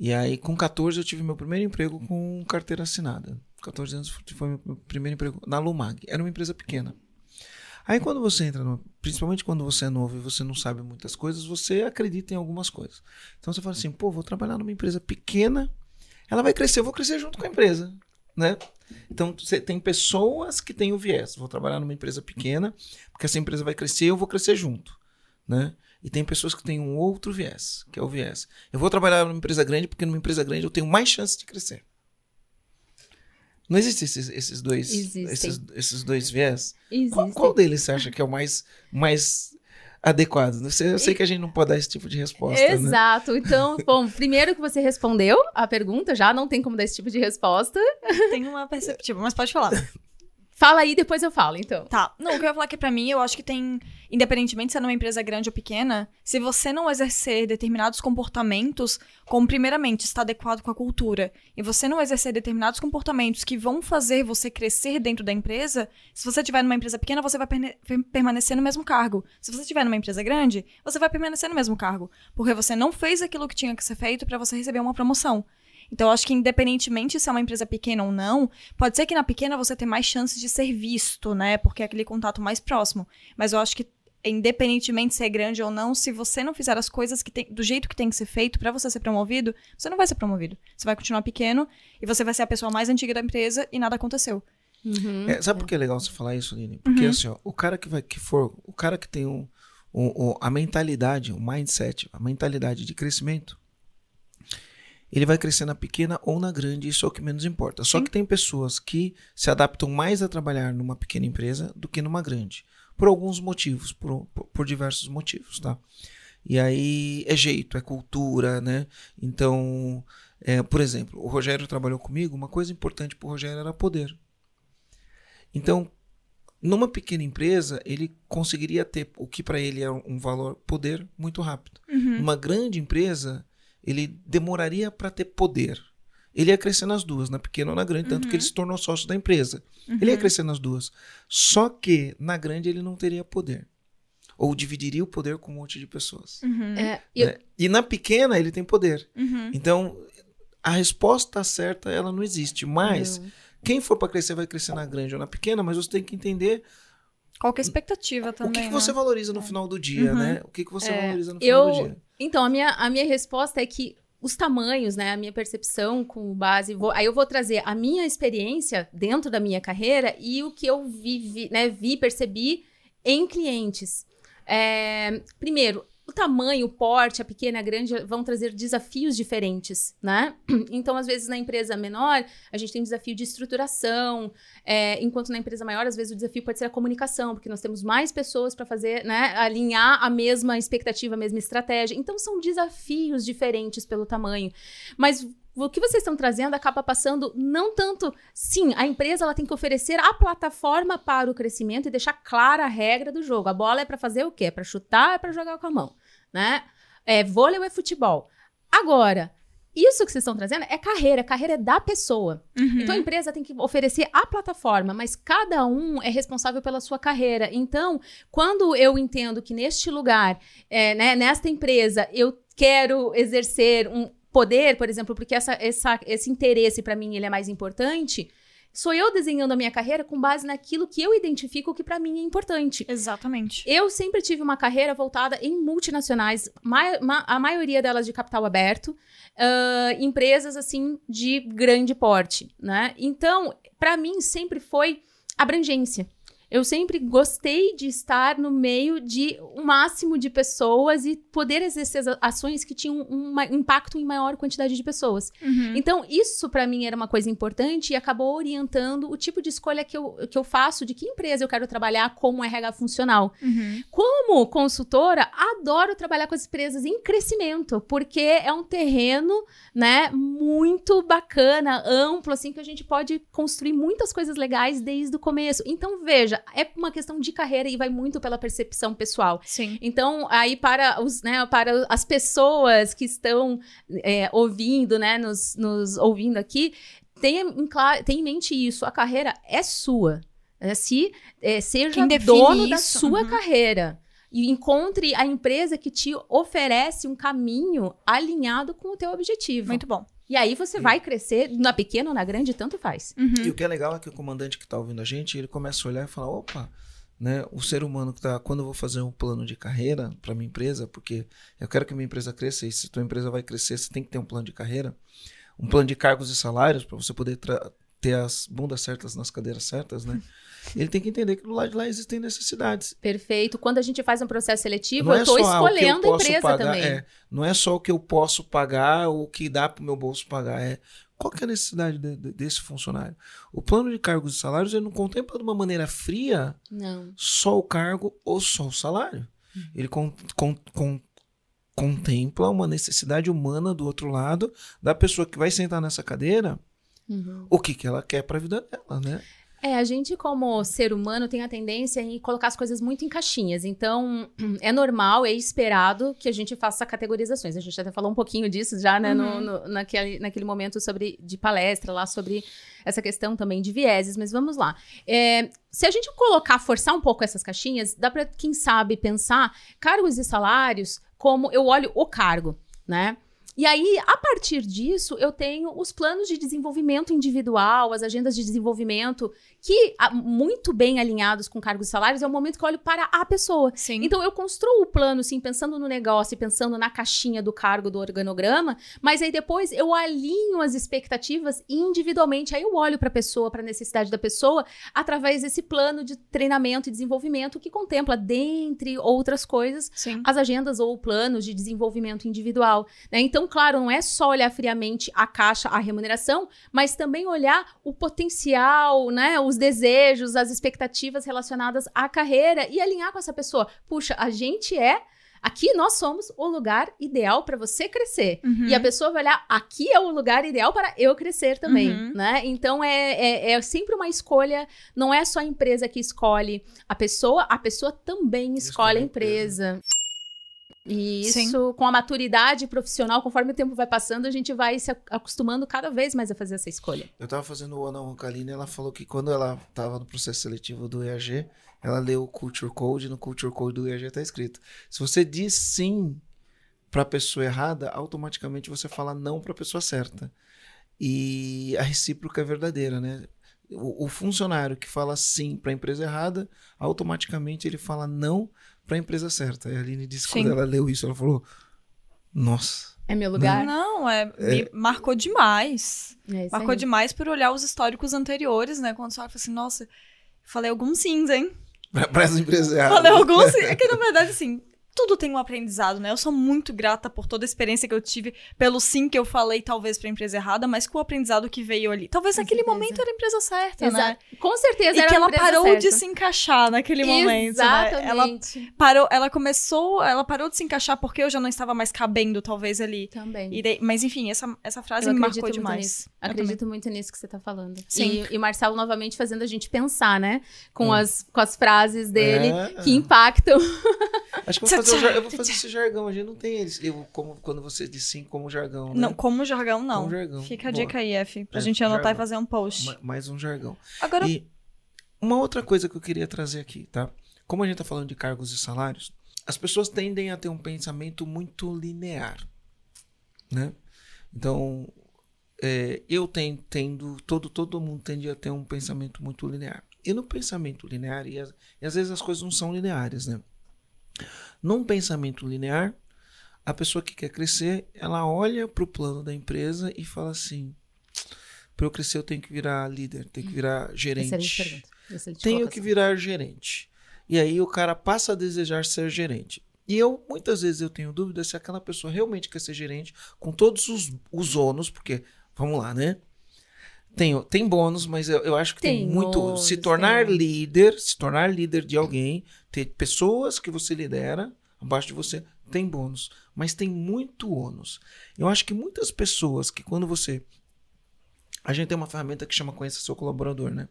E aí, com 14, eu tive meu primeiro emprego com carteira assinada. 14 anos foi meu primeiro emprego na Lumag. Era uma empresa pequena. Aí, quando você entra, no, principalmente quando você é novo e você não sabe muitas coisas, você acredita em algumas coisas. Então, você fala assim: pô, vou trabalhar numa empresa pequena, ela vai crescer, eu vou crescer junto com a empresa, né? Então, você tem pessoas que têm o viés. Vou trabalhar numa empresa pequena, porque essa empresa vai crescer eu vou crescer junto, né? E tem pessoas que têm um outro viés, que é o viés. Eu vou trabalhar numa empresa grande porque numa empresa grande eu tenho mais chance de crescer. Não existem esses, esses dois Existem. esses, esses dois viés? Qual, Existe. qual deles você acha que é o mais, mais adequado? Eu sei, eu sei que a gente não pode dar esse tipo de resposta, né? Exato. Então, bom, primeiro que você respondeu a pergunta, já não tem como dar esse tipo de resposta. Tem uma perceptiva, mas pode falar. Fala aí, depois eu falo, então. Tá. Não, o que eu ia falar aqui pra mim, eu acho que tem, independentemente se é numa empresa grande ou pequena, se você não exercer determinados comportamentos, como primeiramente está adequado com a cultura, e você não exercer determinados comportamentos que vão fazer você crescer dentro da empresa, se você estiver numa empresa pequena, você vai permanecer no mesmo cargo. Se você estiver numa empresa grande, você vai permanecer no mesmo cargo, porque você não fez aquilo que tinha que ser feito pra você receber uma promoção. Então, eu acho que independentemente se é uma empresa pequena ou não, pode ser que na pequena você tenha mais chances de ser visto, né? Porque é aquele contato mais próximo. Mas eu acho que, independentemente se é grande ou não, se você não fizer as coisas que tem, do jeito que tem que ser feito pra você ser promovido, você não vai ser promovido. Você vai continuar pequeno e você vai ser a pessoa mais antiga da empresa e nada aconteceu. Uhum. É, sabe por que é legal você falar isso, Aline? Porque assim, ó, o cara que vai que for, o cara que tem um, um- um- a mentalidade, o mindset, a mentalidade de crescimento, ele vai crescer na pequena ou na grande, isso é o que menos importa. Só Sim. que tem pessoas que se adaptam mais a trabalhar numa pequena empresa do que numa grande. Por alguns motivos, por, por, por diversos motivos, tá? E aí é jeito, é cultura, né? Então, é, por exemplo, o Rogério trabalhou comigo, uma coisa importante pro Rogério era poder. Então, numa pequena empresa, ele conseguiria ter o que para ele é um valor poder muito rápido. Uhum. Numa grande empresa, ele demoraria para ter poder. Ele ia crescer nas duas, na pequena ou na grande, tanto que ele se tornou sócio da empresa. Ele ia crescer nas duas. Só que na grande ele não teria poder. Ou dividiria o poder com um monte de pessoas. Uhum. É, e eu- né? E na pequena ele tem poder. Uhum. Então, a resposta certa ela não existe. Mas quem for para crescer vai crescer na grande ou na pequena, mas você tem que entender Qual que é a expectativa também, o que, que né? você valoriza no final do dia, Uhum. né? O que, que você É, valoriza no final eu- do dia. Então, a minha, a minha resposta é que os tamanhos, né, a minha percepção com base, vou- aí eu vou trazer a minha experiência dentro da minha carreira e o que eu vi, vi, né, vi percebi em clientes. É, primeiro, o tamanho, o porte, a pequena, a grande vão trazer desafios diferentes, né? Então, às vezes, na empresa menor, a gente tem desafio de estruturação, é, enquanto na empresa maior, às vezes, o desafio pode ser a comunicação, porque nós temos mais pessoas para fazer, né, alinhar a mesma expectativa, a mesma estratégia. Então, são desafios diferentes pelo tamanho. Mas o que vocês estão trazendo acaba passando não tanto. Sim, a empresa ela tem que oferecer a plataforma para o crescimento e deixar clara a regra do jogo. A bola é para fazer o quê? É para chutar, é para jogar com a mão, né? É vôlei ou é futebol. Agora, isso que vocês estão trazendo é carreira, carreira é da pessoa. Uhum. Então a empresa tem que oferecer a plataforma, mas cada um é responsável pela sua carreira. Então, quando eu entendo que neste lugar, é, né, nesta empresa, eu quero exercer um poder, por exemplo, porque essa, essa- esse interesse para mim ele é mais importante, sou eu desenhando a minha carreira com base naquilo que eu identifico que para mim é importante. Exatamente. Eu sempre tive uma carreira voltada em multinacionais, ma- ma- a maioria delas de capital aberto, ah, empresas assim de grande porte, né? Então, para mim sempre foi abrangência. Eu sempre gostei de estar no meio de um máximo de pessoas e poder exercer as ações que tinham um impacto em maior quantidade de pessoas. Uhum. Então, isso para mim era uma coisa importante e acabou orientando o tipo de escolha que eu, que eu faço, de que empresa eu quero trabalhar como RH funcional. Uhum. Como consultora, adoro trabalhar com as empresas em crescimento, porque é um terreno, né, muito bacana, amplo, assim, que a gente pode construir muitas coisas legais desde o começo. Então, veja, é uma questão de carreira e vai muito pela percepção pessoal. Sim. Então, aí para, os, né, para as pessoas que estão é, ouvindo, né, nos, nos ouvindo aqui, tenha em, tenha em mente isso, a carreira é sua. É, se, é, seja dono da isso, sua uhum. carreira. E encontre a empresa que te oferece um caminho alinhado com o teu objetivo. Muito bom. E aí você vai crescer, na pequena ou na grande, tanto faz. Uhum. E o que é legal é que o comandante que está ouvindo a gente, ele começa a olhar e falar, opa, né, o ser humano que tá, quando eu vou fazer um plano de carreira para minha empresa, porque eu quero que minha empresa cresça e se tua empresa vai crescer, você tem que ter um plano de carreira, um plano de cargos e salários para você poder ter as bundas certas nas cadeiras certas, né? Ele tem que entender que do lado de lá existem necessidades. Perfeito. Quando a gente faz um processo seletivo, Não eu é estou só ah, que eu escolhendo a posso empresa pagar, também. é, não é só o que eu posso pagar ou o que dá para o meu bolso pagar, é qual que é a necessidade de- de- desse funcionário. O plano de cargos e salários ele não contempla de uma maneira fria Não. só o cargo ou só o salário. Uhum. Ele con- con- con- contempla uma necessidade humana do outro lado da pessoa que vai sentar nessa cadeira, Uhum. o que, que ela quer para a vida dela, né? É, a gente, como ser humano, tem a tendência em colocar as coisas muito em caixinhas. Então, é normal, é esperado que a gente faça categorizações. A gente até falou um pouquinho disso já, né, no, Uhum. no- naquele, naquele momento sobre, de palestra lá, sobre essa questão também de vieses. Mas vamos lá. É, se a gente colocar, forçar um pouco essas caixinhas, dá para, quem sabe, pensar cargos e salários como eu olho o cargo, né? E aí, a partir disso, eu tenho os planos de desenvolvimento individual, as agendas de desenvolvimento, que, a- muito bem alinhados com cargos e salários, é o momento que eu olho para a pessoa. Sim. Então, eu construo o plano, sim, pensando no negócio e pensando na caixinha do cargo do organograma, mas aí depois eu alinho as expectativas individualmente. Aí eu olho para a pessoa, para a necessidade da pessoa, através desse plano de treinamento e desenvolvimento que contempla, dentre outras coisas, Sim. as agendas ou planos de desenvolvimento individual. né? Então, claro, não é só olhar friamente a caixa, a remuneração, mas também olhar o potencial, né, os desejos, as expectativas relacionadas à carreira e alinhar com essa pessoa. Puxa, a gente é. Aqui nós somos o lugar ideal para você crescer. Uhum. E a pessoa vai olhar, aqui é o lugar ideal para eu crescer também, Uhum. né? Então é, é, é sempre uma escolha, não é só a empresa que escolhe a pessoa, a pessoa também escolhe, Escolhe a a empresa. E Sim. isso, com a maturidade profissional, conforme o tempo vai passando, a gente vai se ac- acostumando cada vez mais a fazer essa escolha. Eu tava fazendo o One on One com a Aline, ela falou que quando ela tava no processo seletivo do EAG, ela leu o Culture Code, e no Culture Code do EAG tá escrito: se você diz sim pra pessoa errada, automaticamente você fala não pra pessoa certa. E a recíproca é verdadeira, né? O, o funcionário que fala sim pra empresa errada, automaticamente ele fala não pra empresa certa. E a Aline disse que Sim. quando ela leu isso, ela falou: Nossa. É meu lugar? Não, é, me marcou demais. É Marcou aí. demais por olhar os históricos anteriores, né? Quando você olha fala assim, nossa, falei alguns sims, hein? Pra essa empresa. Falei alguns sims. É que, na verdade, assim, tudo tem um aprendizado, né? Eu sou muito grata por toda a experiência que eu tive, pelo sim que eu falei, talvez, pra empresa errada, mas com o aprendizado que veio ali. Talvez Com naquele certeza. momento era a empresa certa, né? Exato. Com certeza E era que a ela empresa parou certa. de se encaixar naquele momento, né? Ela Exatamente. parou, ela começou, ela parou de se encaixar porque eu já não estava mais cabendo, talvez, ali. Também. E daí- mas enfim, essa, essa frase Eu me acredito marcou muito demais. nisso. Eu Acredito muito nisso que você tá falando. Sim. E, e Marcelo novamente fazendo a gente pensar, né? Com, É. as, com as frases dele É. que impactam. Acho que eu vou, fazer, jar- eu vou fazer esse jargão. A gente não tem eles. Eu, como, quando você diz sim como jargão. Né? Não, como jargão, não. Como jargão. Fica a Boa. dica aí, F, pra É, gente anotar jargão. e fazer um post. Ma- Mais um jargão. Agora, E uma outra coisa que eu queria trazer aqui, tá? Como a gente tá falando de cargos e salários, as pessoas tendem a ter um pensamento muito linear, né? Então, é, eu ten- tendo, todo, todo mundo tende a ter um pensamento muito linear. E no pensamento linear, e, as- e às vezes as coisas não são lineares, né? Num pensamento linear, a pessoa que quer crescer, ela olha para o plano da empresa e fala assim: para eu crescer, eu tenho que virar líder, tenho que virar Excelente gerente. pergunta. Excelente Tenho que virar gerente. E aí o cara passa a desejar ser gerente. E eu, muitas vezes, eu tenho dúvida se aquela pessoa realmente quer ser gerente, com todos os, os ônus, porque, vamos lá, né? Tem, tem bônus, mas eu, eu acho que tem, Tem muito. ônus, se tornar tem. líder, se tornar líder de alguém, ter pessoas que você lidera abaixo de você, tem bônus. Mas tem muito ônus. Eu acho que muitas pessoas que quando você. A gente tem uma ferramenta que chama Conheça Seu Colaborador, né?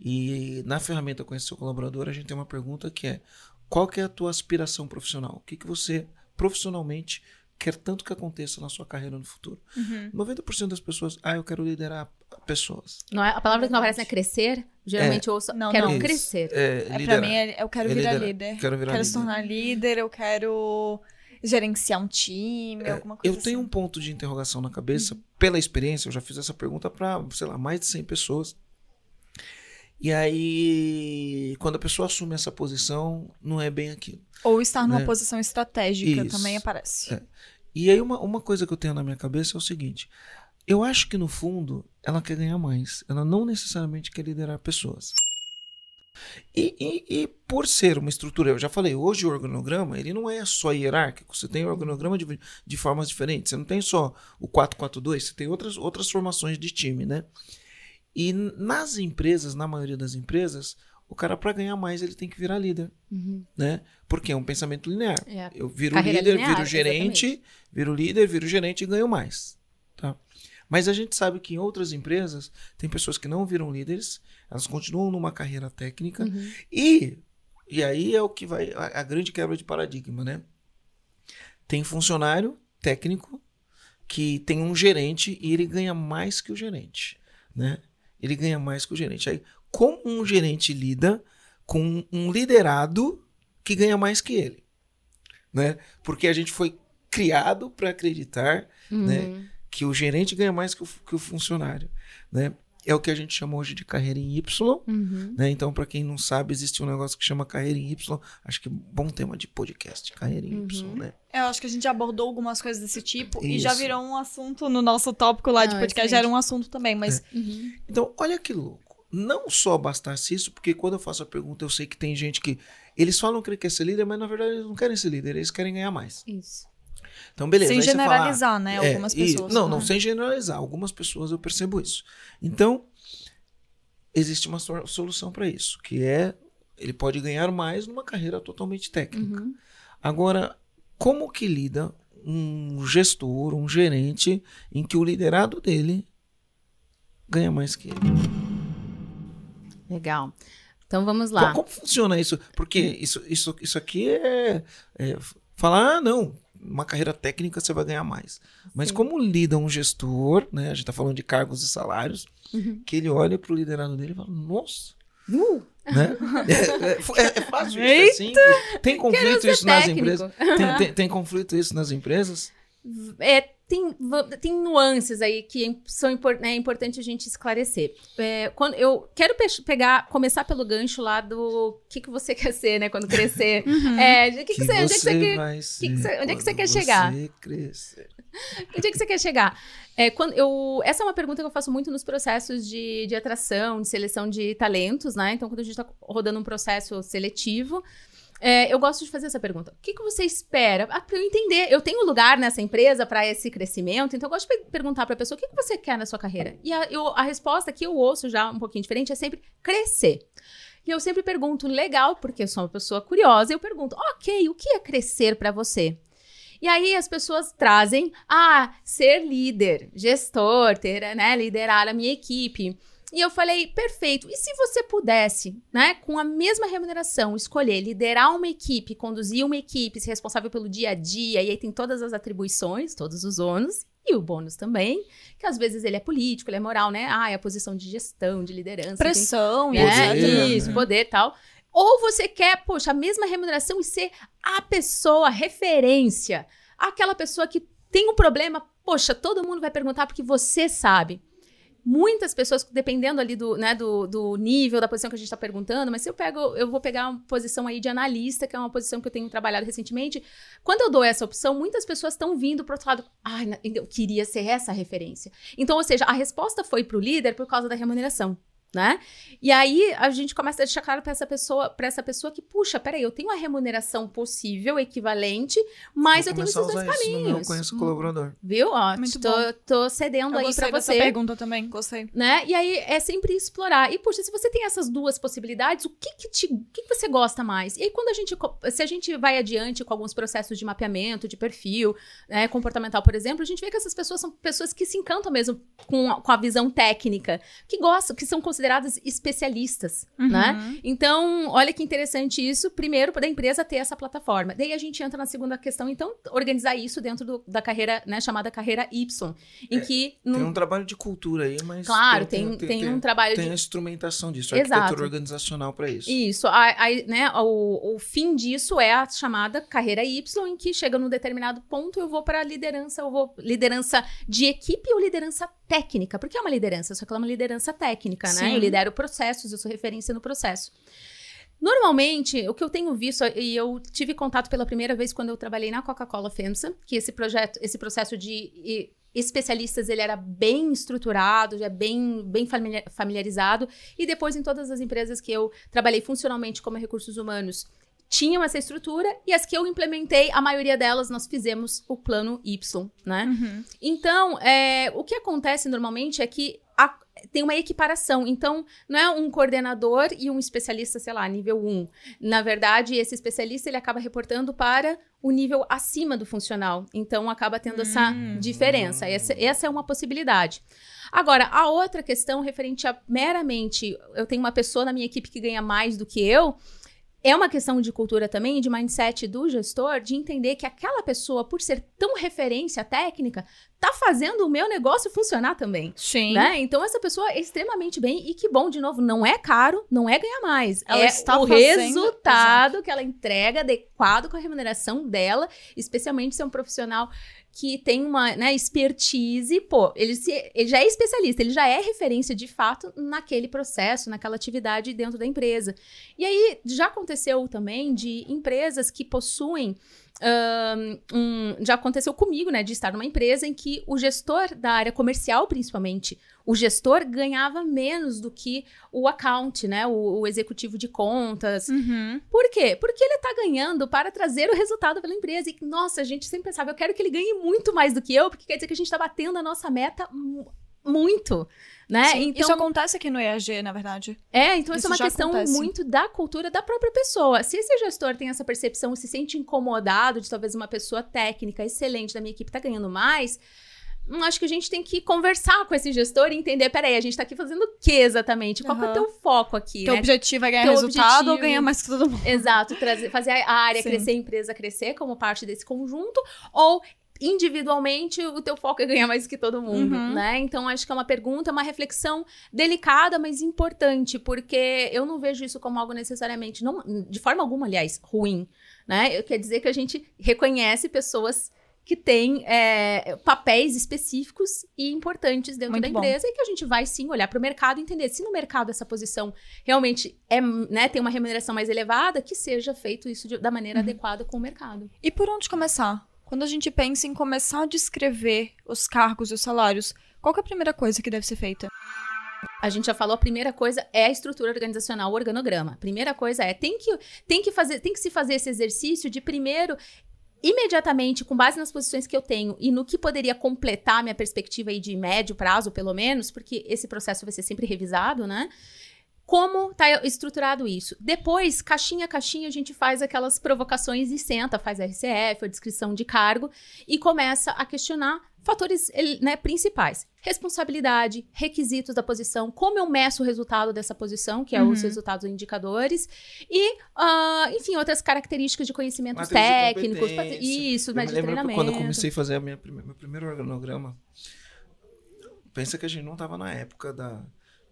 E na ferramenta Conheça Seu Colaborador, a gente tem uma pergunta que é: qual que é a tua aspiração profissional? O que, que você profissionalmente quer tanto que aconteça na sua carreira no futuro? Uhum. 90% das pessoas, ah, eu quero liderar pessoas. Não é, a palavra que não aparece é crescer. Geralmente eu ouço, Não, quero não. crescer. É, é, pra mim, é- eu quero É virar liderar. líder. Quero virar quero líder. se tornar líder, eu quero gerenciar um time, alguma coisa Eu tenho um assim. ponto de interrogação na cabeça, pela experiência, eu já fiz essa pergunta para, sei lá, mais de 100 pessoas. E aí, quando a pessoa assume essa posição, não é bem aquilo. Ou estar numa né? posição estratégica Isso. também aparece. É. E aí, uma, uma coisa que eu tenho na minha cabeça é o seguinte: eu acho que no fundo ela quer ganhar mais. Ela não necessariamente quer liderar pessoas. E, e- e por ser uma estrutura, eu já falei, hoje o organograma ele não é só hierárquico, você tem organograma de, de formas diferentes. Você não tem só o 442, você tem outras, outras formações de time, né? E nas empresas, na maioria das empresas, o cara, para ganhar mais, ele tem que virar líder, Uhum. né? Porque é um pensamento linear. É. Eu viro Carreira líder, linear, viro gerente, exatamente. viro líder, viro gerente e ganho mais. Mas a gente sabe que em outras empresas tem pessoas que não viram líderes, elas continuam numa carreira técnica Uhum. e e aí é o que vai a, a grande quebra de paradigma, né? Tem funcionário técnico que tem um gerente e ele ganha mais que o gerente, né? Ele ganha mais que o gerente. Aí como um gerente lida com um liderado que ganha mais que ele, né? Porque a gente foi criado para acreditar Uhum. né? Que o gerente ganha mais que o, que o funcionário. Né? É o que a gente chama hoje de carreira em Y. Uhum. Né? Então, para quem não sabe, existe um negócio que chama carreira em Y. Acho que é um bom tema de podcast, carreira em Y. Uhum. Né? É, Eu acho que a gente abordou algumas coisas desse tipo e já Isso. virou um assunto no nosso tópico lá de Não, podcast. excelente. Já era um assunto também, mas Uhum. Então, olha que louco. Não só bastasse isso, porque quando eu faço a pergunta, eu sei que tem gente que. Eles falam que quer ser líder, mas na verdade eles não querem ser líder, eles querem ganhar mais. Isso. Então, beleza. sem você fala, generalizar, né? É, Algumas e- pessoas. não, não, né? sem generalizar. Algumas pessoas eu percebo isso. Então, existe uma so- solução para isso, que é ele pode ganhar mais numa carreira totalmente técnica. Uhum. Agora, como que lida um gestor, um gerente, em que o liderado dele ganha mais que ele? Legal. Então vamos lá. Como, como funciona isso? Porque isso, isso, isso aqui é, é falar, ah, não, uma carreira técnica você vai ganhar mais. Mas Sim. como lida um gestor, né? A gente está falando de cargos e salários, Uhum. que ele olha para o liderado dele e fala, nossa, Uh, né? É, é- é- é fácil isso, é simples. Tem conflito isso nas técnico. empresas? Tem, tem, tem conflito isso nas empresas? É, tem, tem nuances aí que é- são né, é importante a gente esclarecer. É, quando eu quero pe- pegar, começar pelo gancho lá do que, que você quer ser, né? Quando crescer. É, de que que você, onde é que você quer, que você- onde é que você quando quer chegar? você crescer? onde é que você quer chegar? É, quando eu, essa é uma pergunta que eu faço muito nos processos de, de atração, de seleção de talentos, né? Então, quando a gente está rodando um processo seletivo, é, eu gosto de fazer essa pergunta. O que, que você espera? Ah, para eu entender, eu tenho lugar nessa empresa para esse crescimento, então eu gosto de pe- perguntar para a pessoa o que, que você quer na sua carreira. E a, eu- a resposta que eu ouço já um pouquinho diferente é sempre crescer. E eu sempre pergunto, legal, porque eu sou uma pessoa curiosa, eu pergunto, ok, o que é crescer para você? E aí as pessoas trazem, ah, ser líder, gestor, ter, né, liderar a minha equipe. E eu falei, perfeito. E se você pudesse, né, com a mesma remuneração, escolher liderar uma equipe, conduzir uma equipe, ser responsável pelo dia a dia, e aí tem todas as atribuições, todos os ônus, e o bônus também, que às vezes ele é político, ele é moral, né? Ah, é a posição de gestão, de liderança. tem Pressão e né? Poder, Isso, né? poder e tal. Ou você quer, poxa, a mesma remuneração e ser a pessoa, a referência. Aquela pessoa que tem um problema, poxa, todo mundo vai perguntar porque você sabe. Muitas pessoas, dependendo ali do, né, do, do nível da posição que a gente está perguntando, mas se eu pego, eu vou pegar uma posição aí de analista, que é uma posição que eu tenho trabalhado recentemente. Quando eu dou essa opção, muitas pessoas estão vindo para outro lado. Ai, na- eu queria ser essa referência. Então, ou seja, a resposta foi para o líder por causa da remuneração. Né? E aí a gente começa a deixar claro para essa pessoa, para essa pessoa que, puxa, peraí, eu tenho uma remuneração possível, equivalente, mas Vou eu tenho esses dois caminhos. Conheço o colaborador. Viu? Ó, Muito tô, bom. tô cedendo Eu aí gostei para dessa você pergunta também, gostei. né? E aí é sempre explorar. E poxa, se você tem essas duas possibilidades, o que que te, o que que você gosta mais? E aí quando a gente se a gente vai adiante com alguns processos de mapeamento, de perfil, né, comportamental, por exemplo, a gente vê que essas pessoas são pessoas que se encantam mesmo com a, com a visão técnica, que gostam, que são consideradas especialistas, né? Uhum. Então, olha que interessante isso. Primeiro, para a empresa ter essa plataforma. Daí a gente entra na segunda questão, então, organizar isso dentro do- da carreira, né, chamada carreira Y, em É, que Tem não- um trabalho de cultura aí, mas. claro, tem, tem, um trabalho tem de a instrumentação disso, a Exato. arquitetura organizacional para isso. Isso, a- a- né, o, o fim disso é a chamada carreira Y, em que chega num determinado ponto eu vou para liderança, eu vou liderança de equipe ou liderança técnica, porque é uma liderança, só que ela é uma liderança técnica, né? Sim. Eu lidero processos, eu sou referência no processo. Normalmente, o que eu tenho visto, e eu tive contato pela primeira vez quando eu trabalhei na Coca-Cola FEMSA, que esse projeto, esse processo de especialistas, ele era bem estruturado, já bem, bem familiar- familiarizado, e depois em todas as empresas que eu trabalhei funcionalmente como recursos humanos, tinham essa estrutura, e as que eu implementei, a maioria delas nós fizemos o plano Y, né? Uhum. Então, é, o que acontece normalmente é que a- tem uma equiparação. Então, não é um coordenador e um especialista, sei lá, nível 1. Na verdade, esse especialista ele acaba reportando para o nível acima do funcional. Então, acaba tendo essa Hum. diferença. Essa, essa é uma possibilidade. Agora, a outra questão referente a meramente eu tenho uma pessoa na minha equipe que ganha mais do que eu. É uma questão de cultura também, de mindset do gestor, de entender que aquela pessoa, por ser tão referência técnica, tá fazendo o meu negócio funcionar também. Sim. Né? Então, essa pessoa é extremamente bem e que bom, de novo, não é caro, não é ganhar mais. Ela é está o fazendo- resultado que ela entrega adequado com a remuneração dela, especialmente se é um profissional que tem uma né, expertise, pô, ele, se, ele já é especialista, ele já é referência de fato naquele processo, naquela atividade dentro da empresa. E aí já aconteceu também de empresas que possuem. Um- já aconteceu comigo, né, de estar numa empresa em que o gestor da área comercial, principalmente, o gestor ganhava menos do que o account, né, o, o executivo de contas, Uhum. por quê? Porque ele tá ganhando para trazer o resultado pela empresa. E, nossa, a gente sempre pensava, eu quero que ele ganhe muito mais do que eu, porque quer dizer que a gente tá batendo a nossa meta muito, né? Sim, então, Isso acontece aqui no EAG, na verdade. é, então isso, isso é uma questão acontece. muito da cultura da própria pessoa. Se esse gestor tem essa percepção, se sente incomodado de talvez uma pessoa técnica excelente da minha equipe tá ganhando mais, hum, acho que a gente tem que conversar com esse gestor e entender, peraí, a gente tá aqui fazendo o que exatamente? Qual que é o teu foco aqui, Teu né? objetivo é ganhar Teu resultado ou objetivo- ganhar mais que todo mundo? Exato, trazer, fazer a área Sim. crescer, a empresa crescer como parte desse conjunto, ou individualmente o teu foco é ganhar mais que todo mundo, Uhum. né? Então acho que é uma pergunta, uma reflexão delicada, mas importante, porque eu não vejo isso como algo necessariamente, não, de forma alguma, aliás, ruim, né? Quer dizer que a gente reconhece pessoas que têm é, papéis específicos e importantes dentro Muito da bom. empresa e que a gente vai sim olhar para o mercado e entender se no mercado essa posição realmente é, né, tem uma remuneração mais elevada, que seja feito isso de- da maneira Uhum. adequada com o mercado. E por onde começar? Quando a gente pensa em começar a descrever os cargos e os salários, qual é a primeira coisa que deve ser feita? A gente já falou, a primeira coisa é a estrutura organizacional, o organograma. Primeira coisa é, tem que, tem que fazer, tem que se fazer esse exercício de primeiro imediatamente, com base nas posições que eu tenho e no que poderia completar minha perspectiva aí de médio prazo, pelo menos, porque esse processo vai ser sempre revisado, né? Como está estruturado isso? Depois, caixinha a caixinha, a gente faz aquelas provocações e senta, faz a RCF, a descrição de cargo, e começa a questionar fatores né, principais. Responsabilidade, requisitos da posição, como eu meço o resultado dessa posição, que é os Uhum. resultados indicadores, e, ah, enfim, outras características de conhecimentos Matriz de técnicos. competência. Isso, mas de treinamento. quando eu comecei a fazer a minha, prime- meu primeiro organograma, pensa que a gente não estava na época da,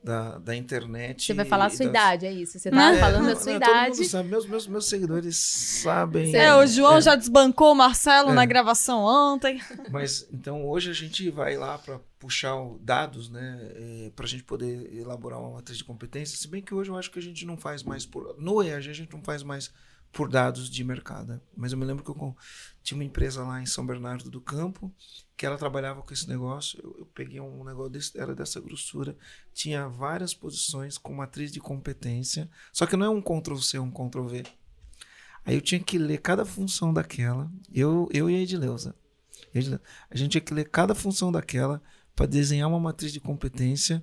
da, da internet. Você vai falar a sua das- idade, é isso? Você tá É, falando não, a sua não, todo idade. mundo sabe, meus, meus, meus seguidores sabem. É, o João É. já desbancou o Marcelo É. na gravação ontem. Mas então hoje a gente vai lá para puxar dados, né, para a gente poder elaborar uma matriz de competência. Se bem que hoje eu acho que a gente não faz mais por no EAG a gente não faz mais por dados de mercado. né? Mas eu me lembro que eu tinha uma empresa lá em São Bernardo do Campo que ela trabalhava com esse negócio. Eu, eu peguei um negócio desse, era dessa grossura, tinha várias posições com matriz de competência, só que não é um Ctrl C, um Ctrl V. Aí eu tinha que ler cada função daquela, eu, eu e a. Edileuza. A gente tinha que ler cada função daquela para desenhar uma matriz de competência.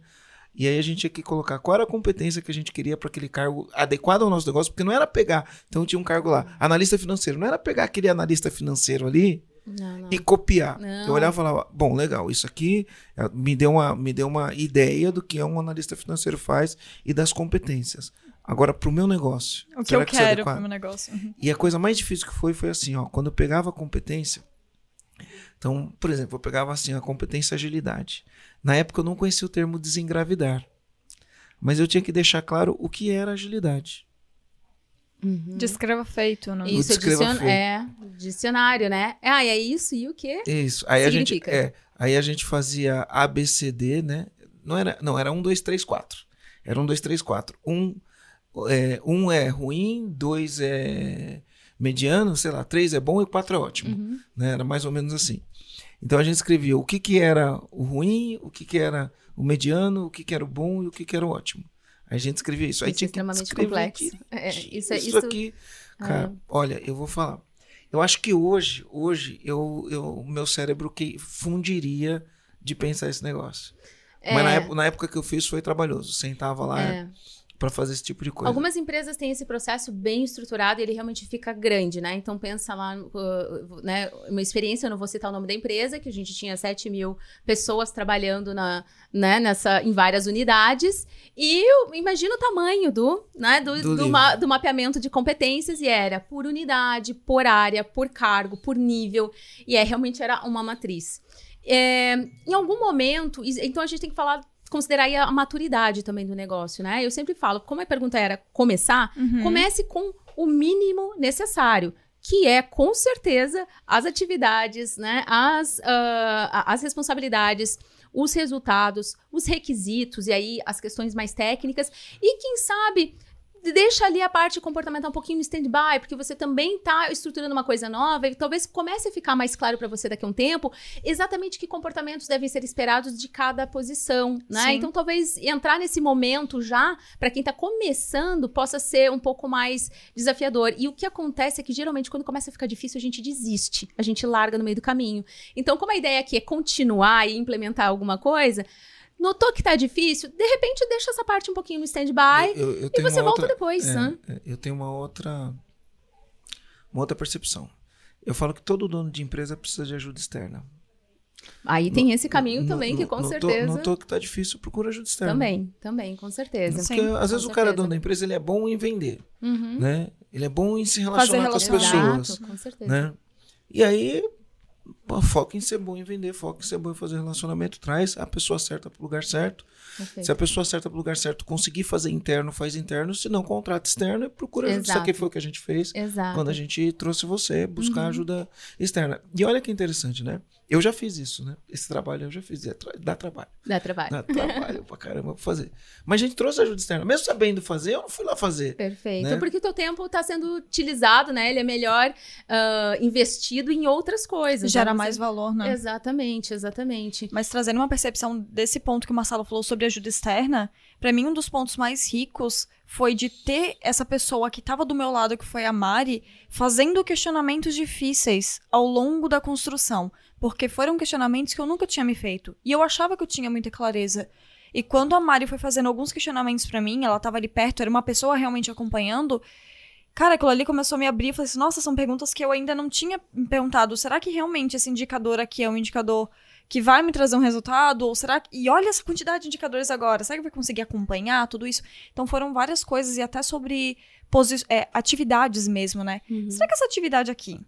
E aí a gente tinha que colocar qual era a competência que a gente queria para aquele cargo adequado ao nosso negócio, porque não era pegar. Então tinha um cargo lá, analista financeiro. Não era pegar aquele analista financeiro ali Não, não. e copiar. Não. Eu olhava e falava, bom, legal, isso aqui eh, me deu, uma, me deu uma ideia do que um analista financeiro faz e das competências. Agora, para o meu negócio. O que será eu isso é quero adequado? pro meu negócio. Uhum. E a coisa mais difícil que foi foi assim, ó, quando eu pegava a competência. Então, por exemplo, eu pegava assim a competência agilidade. Na época eu não conhecia o termo desengravidar. Mas eu tinha que deixar claro o que era agilidade. Uhum. Descreva feito. Não... Isso é, descreva dicion- feio. é dicionário, né? Ah, e é isso e o quê? Isso. Aí a gente, é, aí a gente fazia ABCD, né? Não era, não, era 1 2 3 4. Era 1 2 3 4. Um é, um é ruim, dois é mediano, sei lá, três é bom e quatro é ótimo. Uhum. né? Era mais ou menos assim. Então a gente escrevia o que, que era o ruim, o que, que era o mediano, o que, que era o bom e o que, que era o ótimo. Aí a gente escrevia isso. Aí Isso é extremamente complexo. direitinho. É, isso é- isso, isso- aqui, cara, olha, eu vou falar. Eu acho que hoje, hoje, eu, eu, o meu cérebro que fundiria de pensar esse negócio. Mas na É. época, na época que eu fiz foi trabalhoso. Sentava lá É. pra fazer esse tipo de coisa. Algumas empresas têm esse processo bem estruturado e ele realmente fica grande, né? Então pensa lá, uh, né? Uma experiência, eu não vou citar o nome da empresa, que a gente tinha 7 mil pessoas trabalhando na, né, nessa, em várias unidades. E eu imagino o tamanho do, né, do, Do do, ma- do mapeamento de competências, e era por unidade, por área, por cargo, por nível. E é, realmente era uma matriz. É, em algum momento, então a gente tem que falar, considerar aí a maturidade também do negócio, né? Eu sempre falo, como a pergunta era começar, Uhum. comece com o mínimo necessário. Que é, com certeza, as atividades, né? As, a- as responsabilidades, os resultados, os requisitos, e aí as questões mais técnicas. E quem sabe deixa ali a parte comportamental um pouquinho no stand-by, porque você também está estruturando uma coisa nova e talvez comece a ficar mais claro para você daqui a um tempo exatamente que comportamentos devem ser esperados de cada posição, né? Sim. Então talvez entrar nesse momento já para quem está começando possa ser um pouco mais desafiador. E o que acontece é que geralmente quando começa a ficar difícil a gente desiste, a gente larga no meio do caminho. Então como a ideia aqui é continuar e implementar alguma coisa, notou que tá difícil, de repente deixa essa parte um pouquinho no stand-by e você volta outra- depois, é, né? eu tenho uma outra uma outra percepção. Eu falo que todo dono de empresa precisa de ajuda externa. Aí tem esse caminho No- também, que no- com notou- certeza. Notou que tá difícil, procura ajuda externa. Também, também, com certeza. Porque Sim, às vezes com o cara é certeza. dono da empresa, ele é bom em vender, Uhum. né? Ele é bom em se Fazer relacionar com as pessoas, Exato, com certeza. né? E aí, pô, foca em ser bom em vender, foca em ser bom em fazer relacionamento, traz a pessoa certa pro lugar certo. Perfeito. Se a pessoa certa pro lugar certo conseguir fazer interno, faz interno, se não, contrata externo e procura ajuda. Isso Exato. aqui foi o que a gente fez Exato. quando a gente trouxe você buscar Uhum. ajuda externa. E olha que interessante, né? Eu já fiz isso, né? Esse trabalho eu já fiz. É tra- Dá trabalho. Dá trabalho. Dá trabalho pra caramba pra fazer. Mas a gente trouxe ajuda externa. Mesmo sabendo fazer, eu não fui lá fazer. Perfeito. né? Porque o teu tempo está sendo utilizado, né? Ele é melhor ah, investido em outras coisas. Gera né? mais Você- valor, né? Exatamente, exatamente. Mas trazendo uma percepção desse ponto que o Marcelo falou sobre ajuda externa, pra mim um dos pontos mais ricos foi de ter essa pessoa que tava do meu lado, que foi a Mari, fazendo questionamentos difíceis ao longo da construção, porque foram questionamentos que eu nunca tinha me feito e eu achava que eu tinha muita clareza. E quando a Mari foi fazendo alguns questionamentos pra mim, ela tava ali perto, era uma pessoa realmente acompanhando, Cara, aquilo ali começou a me abrir. Eu falei assim, nossa, são perguntas que eu ainda não tinha me perguntado. Será que realmente esse indicador aqui é um indicador que vai me trazer um resultado? Ou será que. E olha essa quantidade de indicadores agora. Será que vai conseguir acompanhar tudo isso? Então foram várias coisas e até sobre posi- é, atividades mesmo, né? Uhum. Será que essa atividade aqui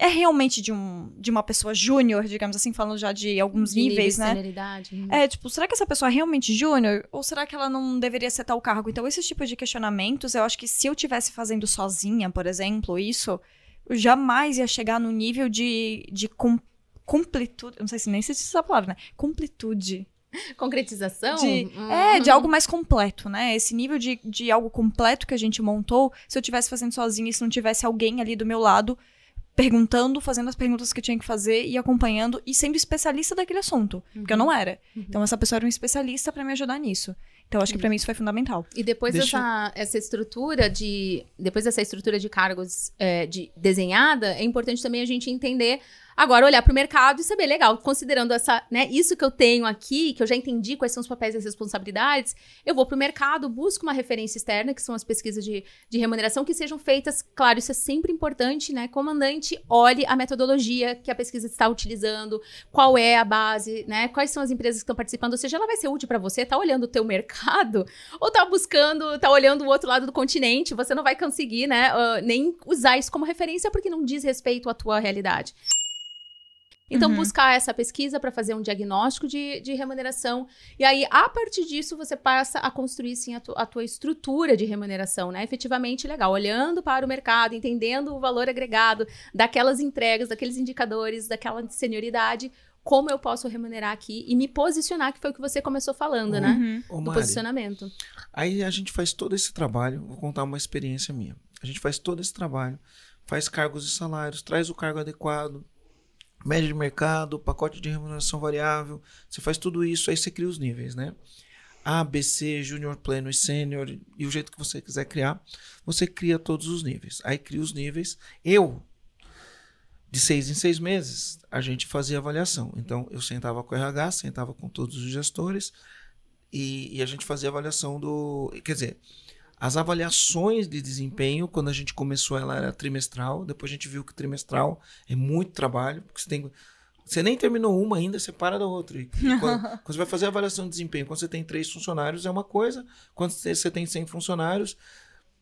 é realmente de, um, de uma pessoa júnior, digamos assim, falando já de alguns De níveis, de né? senioridade. Uhum. É, tipo, será que essa pessoa é realmente júnior? Ou será que ela não deveria ser tal cargo? Então, esses tipos de questionamentos, eu acho que se eu tivesse fazendo sozinha, por exemplo, isso, eu jamais ia chegar no nível de, de com, completude. Não sei se nem se essa palavra, né? Completude. Concretização? De- Hum. É, de algo mais completo, né? Esse nível de, de algo completo que a gente montou, se eu tivesse fazendo sozinha e se não tivesse alguém ali do meu lado perguntando, fazendo as perguntas que eu tinha que fazer e acompanhando e sendo especialista daquele assunto, porque eu não era. Então essa pessoa era um especialista pra me ajudar nisso. Então eu acho que pra mim isso foi fundamental. E depois Deixa- dessa essa estrutura de depois dessa estrutura de cargos é, de desenhada, é importante também a gente entender agora olhar para o mercado e saber legal, considerando essa, né, isso que eu tenho aqui, que eu já entendi quais são os papéis e as responsabilidades, eu vou para o mercado, busco uma referência externa, que são as pesquisas de, de remuneração que sejam feitas, claro, isso é sempre importante, né? Comandante, olhe a metodologia que a pesquisa está utilizando, qual é a base, né? Quais são as empresas que estão participando, ou seja, ela vai ser útil para você, tá olhando o teu mercado ou tá buscando, tá olhando o outro lado do continente, você não vai conseguir, né, ah, nem usar isso como referência porque não diz respeito à tua realidade. Então, Uhum. buscar essa pesquisa para fazer um diagnóstico de, de remuneração. E aí, a partir disso, você passa a construir, sim, a, tu- a tua estrutura de remuneração, né? Efetivamente, legal. Olhando para o mercado, entendendo o valor agregado daquelas entregas, daqueles indicadores, daquela senioridade, como eu posso remunerar aqui e me posicionar, que foi o que você começou falando, né? Uhum. Do Mari, posicionamento. Aí a gente faz todo esse trabalho, vou contar uma experiência minha. A gente faz todo esse trabalho, faz cargos e salários, traz o cargo adequado, média de mercado, pacote de remuneração variável, você faz tudo isso, aí você cria os níveis, né? A, B, C, Júnior, Pleno e Sênior, e o jeito que você quiser criar, você cria todos os níveis. Aí cria os níveis. Eu, de seis em seis meses, a gente fazia avaliação. Então, eu sentava com o RH, sentava com todos os gestores, e, e a gente fazia avaliação do. Quer dizer, as avaliações de desempenho, quando a gente começou, ela era trimestral. Depois a gente viu que trimestral é muito trabalho, porque você tem. Você nem terminou uma ainda, você para da outra. E quando, quando você vai fazer a avaliação de desempenho, quando você tem três funcionários, é uma coisa. Quando você tem 100 funcionários,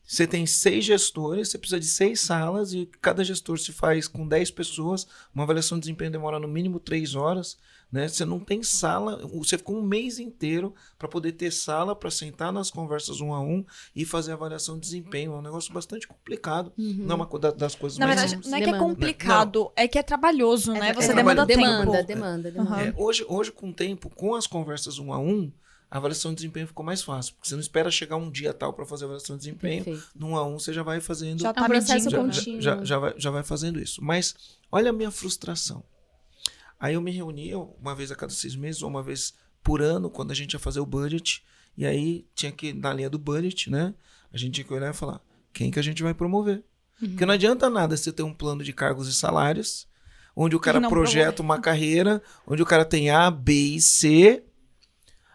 Você tem seis gestores, você precisa de seis salas e cada gestor se faz com 10 pessoas. Uma avaliação de desempenho demora no mínimo três horas. Né? Você não tem sala, você ficou um mês inteiro para poder ter sala para sentar nas conversas um a um e fazer avaliação de desempenho. É um negócio bastante complicado. Uhum. Não é uma das coisas Na mais verdade, não é que é complicado, não. é que é trabalhoso, né? É, você é demanda tempo. Demanda, demanda, demanda. É, hoje, hoje, com o tempo, com as conversas um a um, a avaliação de desempenho ficou mais fácil. Porque você não espera chegar um dia tal para fazer a avaliação de desempenho. Perfeito. Num a um, você já vai fazendo. Já tá é um processo já, contínuo. Já, já, já, vai, já vai fazendo isso. Mas olha a minha frustração. Aí eu me reunia uma vez a cada seis meses, ou uma vez por ano, quando a gente ia fazer o budget. E aí tinha que, na linha do budget, né? A gente tinha que olhar e falar: quem que a gente vai promover? Uhum. Porque não adianta nada você ter um plano de cargos e salários, onde o cara projeta promove. uma carreira, onde o cara tem A, B e C,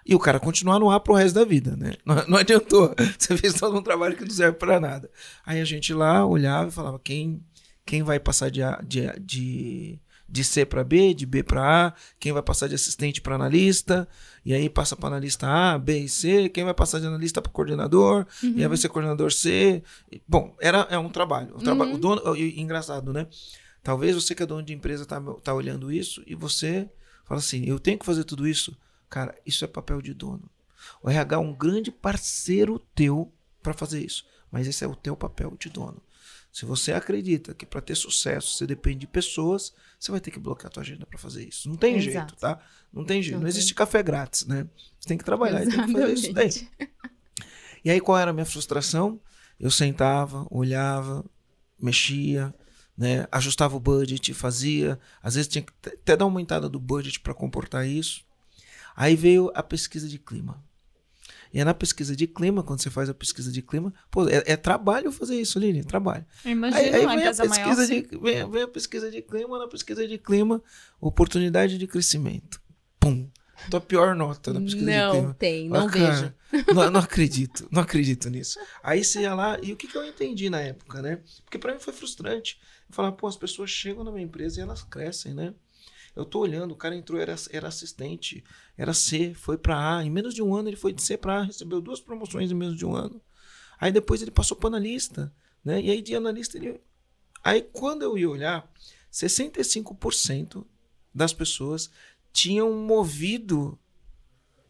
e o cara continuar no A pro resto da vida, né? Não, não adiantou. Você fez todo um trabalho que não serve para nada. Aí a gente lá olhava e falava: quem, quem vai passar de, a, de, de de C para B, de B para A, quem vai passar de assistente para analista, e aí passa para analista A, B e C, quem vai passar de analista para coordenador, uhum. e aí vai ser coordenador C. Bom, era é um trabalho. Um traba uhum. o dono, engraçado, né? Talvez você que é dono de empresa tá, tá olhando isso e você fala assim: eu tenho que fazer tudo isso. Cara, isso é papel de dono. O RH é um grande parceiro teu para fazer isso, mas esse é o teu papel de dono. Se você acredita que para ter sucesso você depende de pessoas, você vai ter que bloquear a tua agenda para fazer isso. Não tem Exato. jeito, tá? Não tem jeito. Não, não existe tem. café grátis, né? Você tem que trabalhar Exatamente. e tem que fazer isso daí. E aí qual era a minha frustração? Eu sentava, olhava, mexia, né? ajustava o budget, fazia. Às vezes tinha que até dar uma aumentada do budget para comportar isso. Aí veio a pesquisa de clima. E é na pesquisa de clima, quando você faz a pesquisa de clima, pô, é, é trabalho fazer isso, Lili, é trabalho. Imagina, aí, aí vem, a pesquisa de, vem, vem, a pesquisa de clima, na pesquisa de clima, oportunidade de crescimento. Pum. Tua pior nota na pesquisa não de clima. Não tem, não ah, vejo. não, não, acredito, não acredito nisso. Aí você ia lá, e o que, que eu entendi na época, né? Porque para mim foi frustrante. Eu falava, pô, as pessoas chegam na minha empresa e elas crescem, né? Eu tô olhando, o cara entrou, era, era assistente, era C, foi para A. Em menos de um ano ele foi de C para A, recebeu duas promoções em menos de um ano. Aí depois ele passou para analista, né? E aí de analista ele. Aí quando eu ia olhar, 65% das pessoas tinham movido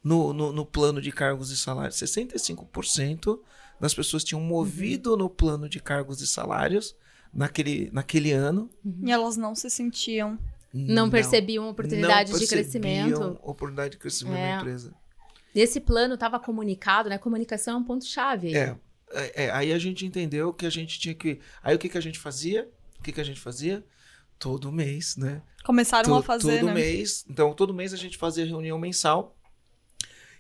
no, no, no, plano de cargos e salários. 65% das pessoas tinham movido uhum. no plano de cargos e salários naquele, naquele ano. E elas não se sentiam não, percebiam oportunidade de crescimento. oportunidade de crescimento é. na empresa. Nesse plano estava comunicado, né? Comunicação é um ponto-chave. É, é, é, Aí a gente entendeu que a gente tinha que. Aí o que, que a gente fazia? O que, que a gente fazia? Todo mês, né? Começaram a fazer. Todo né? mês. Então, todo mês a gente fazia reunião mensal.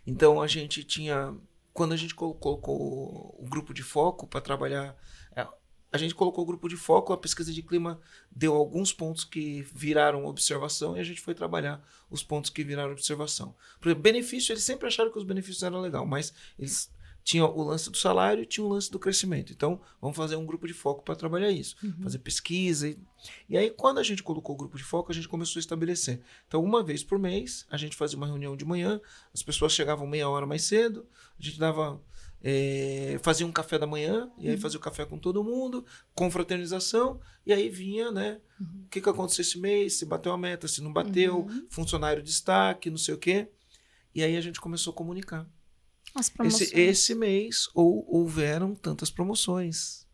Então a gente tinha. Quando a gente colocou o grupo de foco para trabalhar a gente colocou o grupo de foco, a pesquisa de clima deu alguns pontos que viraram observação e a gente foi trabalhar os pontos que viraram observação. Por exemplo, benefício, eles sempre acharam que os benefícios eram legal, mas eles tinham o lance do salário e tinham o lance do crescimento. Então, vamos fazer um grupo de foco para trabalhar isso, uhum. fazer pesquisa. E, e aí, quando a gente colocou o grupo de foco, a gente começou a estabelecer. Então, uma vez por mês, a gente fazia uma reunião de manhã, as pessoas chegavam meia hora mais cedo, a gente dava é, fazia um café da manhã, e aí uhum. fazia o café com todo mundo, confraternização, e aí vinha, né? Uhum. O que, que aconteceu esse mês, se bateu a meta, se não bateu, uhum. funcionário destaque, não sei o quê. E aí a gente começou a comunicar. Esse, esse mês ou, houveram tantas promoções.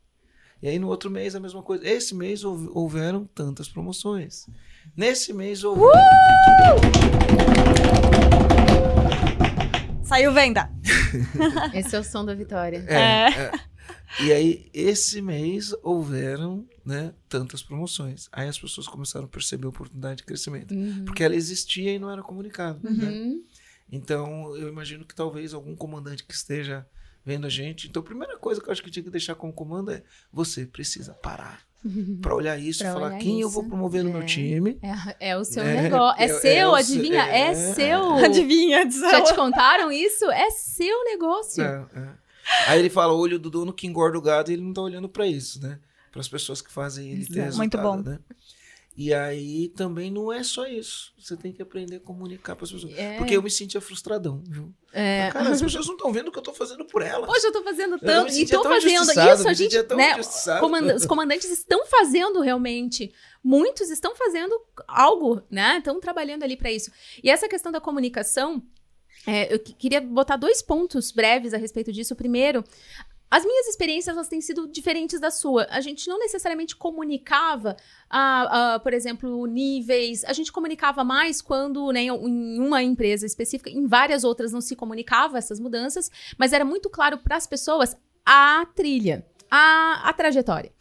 E aí no outro mês a mesma coisa. Esse mês houveram tantas promoções. Nesse mês houveram. Uh! Saiu venda. Esse é o som da vitória. É, é. é. E aí, esse mês houveram né, tantas promoções. Aí as pessoas começaram a perceber a oportunidade de crescimento. Uhum. Porque ela existia e não era comunicada. Né? Uhum. Né? Então, eu imagino que talvez algum comandante que esteja vendo a gente. Então, a primeira coisa que eu acho que tinha que deixar como comando é: você precisa parar para olhar isso e falar quem isso. eu vou promover no meu é. time. É, é o seu é, negócio. É, é seu, é adivinha? É, é seu. Adivinha, Já te contaram isso? É seu negócio. Aí ele fala: olho do dono que engorda o gado e ele não tá olhando para isso, né? Para as pessoas que fazem ele ter Muito bom. Né? E aí também não é só isso. Você tem que aprender a comunicar para as pessoas. É. Porque eu me sentia frustradão, viu? É. Cara, as pessoas não estão vendo o que eu tô fazendo por elas. Hoje eu tô fazendo tanto e tão fazendo isso, a gente, né, comanda- os comandantes estão fazendo realmente. Muitos estão fazendo algo, né? Estão trabalhando ali para isso. E essa questão da comunicação, é, eu que- queria botar dois pontos breves a respeito disso. O primeiro, as minhas experiências elas têm sido diferentes da sua. A gente não necessariamente comunicava, ah, ah, por exemplo, níveis. A gente comunicava mais quando, né, em uma empresa específica, em várias outras não se comunicava essas mudanças, mas era muito claro para as pessoas a trilha, a, a trajetória.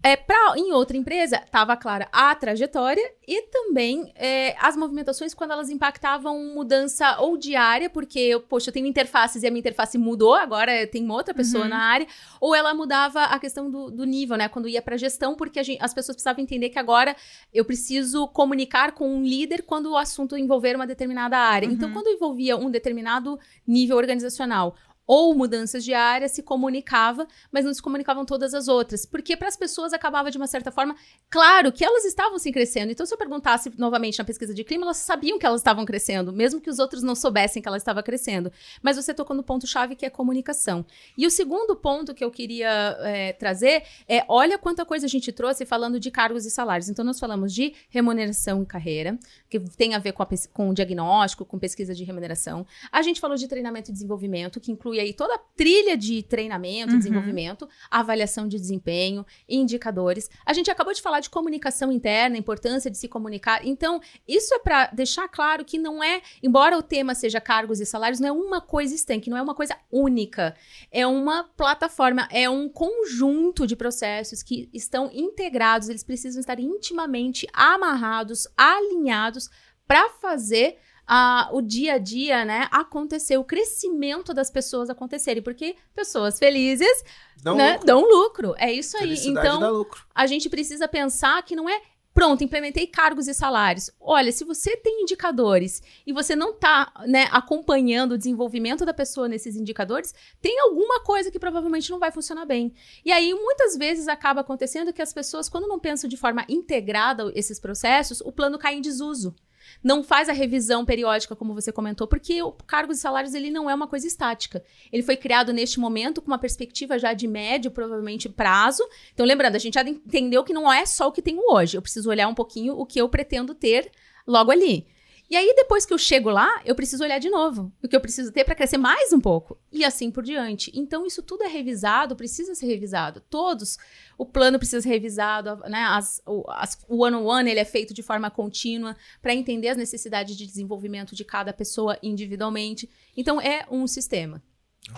É, pra, em outra empresa, estava clara a trajetória e também é, as movimentações quando elas impactavam mudança ou diária, porque, eu, poxa, eu tenho interfaces e a minha interface mudou, agora tem uma outra pessoa Uhum. na área, ou ela mudava a questão do, do nível, né? Quando ia para gestão, porque gente- as pessoas precisavam entender que agora eu preciso comunicar com um líder quando o assunto envolver uma determinada área. Então, Uhum. quando envolvia um determinado nível organizacional ou mudanças de área, se comunicava, mas não se comunicavam todas as outras. Porque para as pessoas acabava de uma certa forma, claro que elas estavam se crescendo. Então, se eu perguntasse novamente na pesquisa de clima, elas sabiam que elas estavam crescendo, mesmo que os outros não soubessem que ela estava crescendo. Mas você tocou no ponto-chave que é comunicação. E o segundo ponto que eu queria é, trazer é: olha quanta coisa a gente trouxe falando de cargos e salários. Então, nós falamos de remuneração e carreira, que tem a ver com, a com o diagnóstico, com pesquisa de remuneração. A gente falou de treinamento e desenvolvimento, que inclui aí toda a trilha de treinamento, Uhum. desenvolvimento, avaliação de desempenho, indicadores. A gente acabou de falar de comunicação interna, a importância de se comunicar. Então, isso é para deixar claro que não é, embora o tema seja cargos e salários, não é uma coisa estanque, não é uma coisa única. É uma plataforma, é um conjunto de processos que estão integrados, eles precisam estar intimamente amarrados, alinhados para fazer o dia a dia, né, acontecer, o crescimento das pessoas acontecerem, porque pessoas felizes, um né, lucro. dão lucro. É isso aí. Felicidade Então, a gente precisa pensar que não é pronto, implementei cargos e salários. Olha, se você tem indicadores e você não está acompanhando o desenvolvimento da pessoa nesses indicadores, tem alguma coisa que provavelmente não vai funcionar bem. E aí, muitas vezes, acaba acontecendo que as pessoas, quando não pensam de forma integrada esses processos, o plano cai em desuso. Não faz a revisão periódica, como você comentou, porque o cargos e salários ele não é uma coisa estática. Ele foi criado neste momento com uma perspectiva já de médio, provavelmente prazo, então, lembrando, a gente já entendeu que não é só o que tenho hoje. Eu preciso olhar um pouquinho o que eu pretendo ter logo ali. E aí, depois que eu chego lá, eu preciso olhar de novo o que eu preciso ter para crescer mais um pouco. E assim por diante. Então, isso tudo é revisado, precisa ser revisado. Todos. O plano precisa ser revisado, né? As, o, as- o one-on-one ele é feito de forma contínua para entender as necessidades de desenvolvimento de cada pessoa individualmente. Então, é um sistema.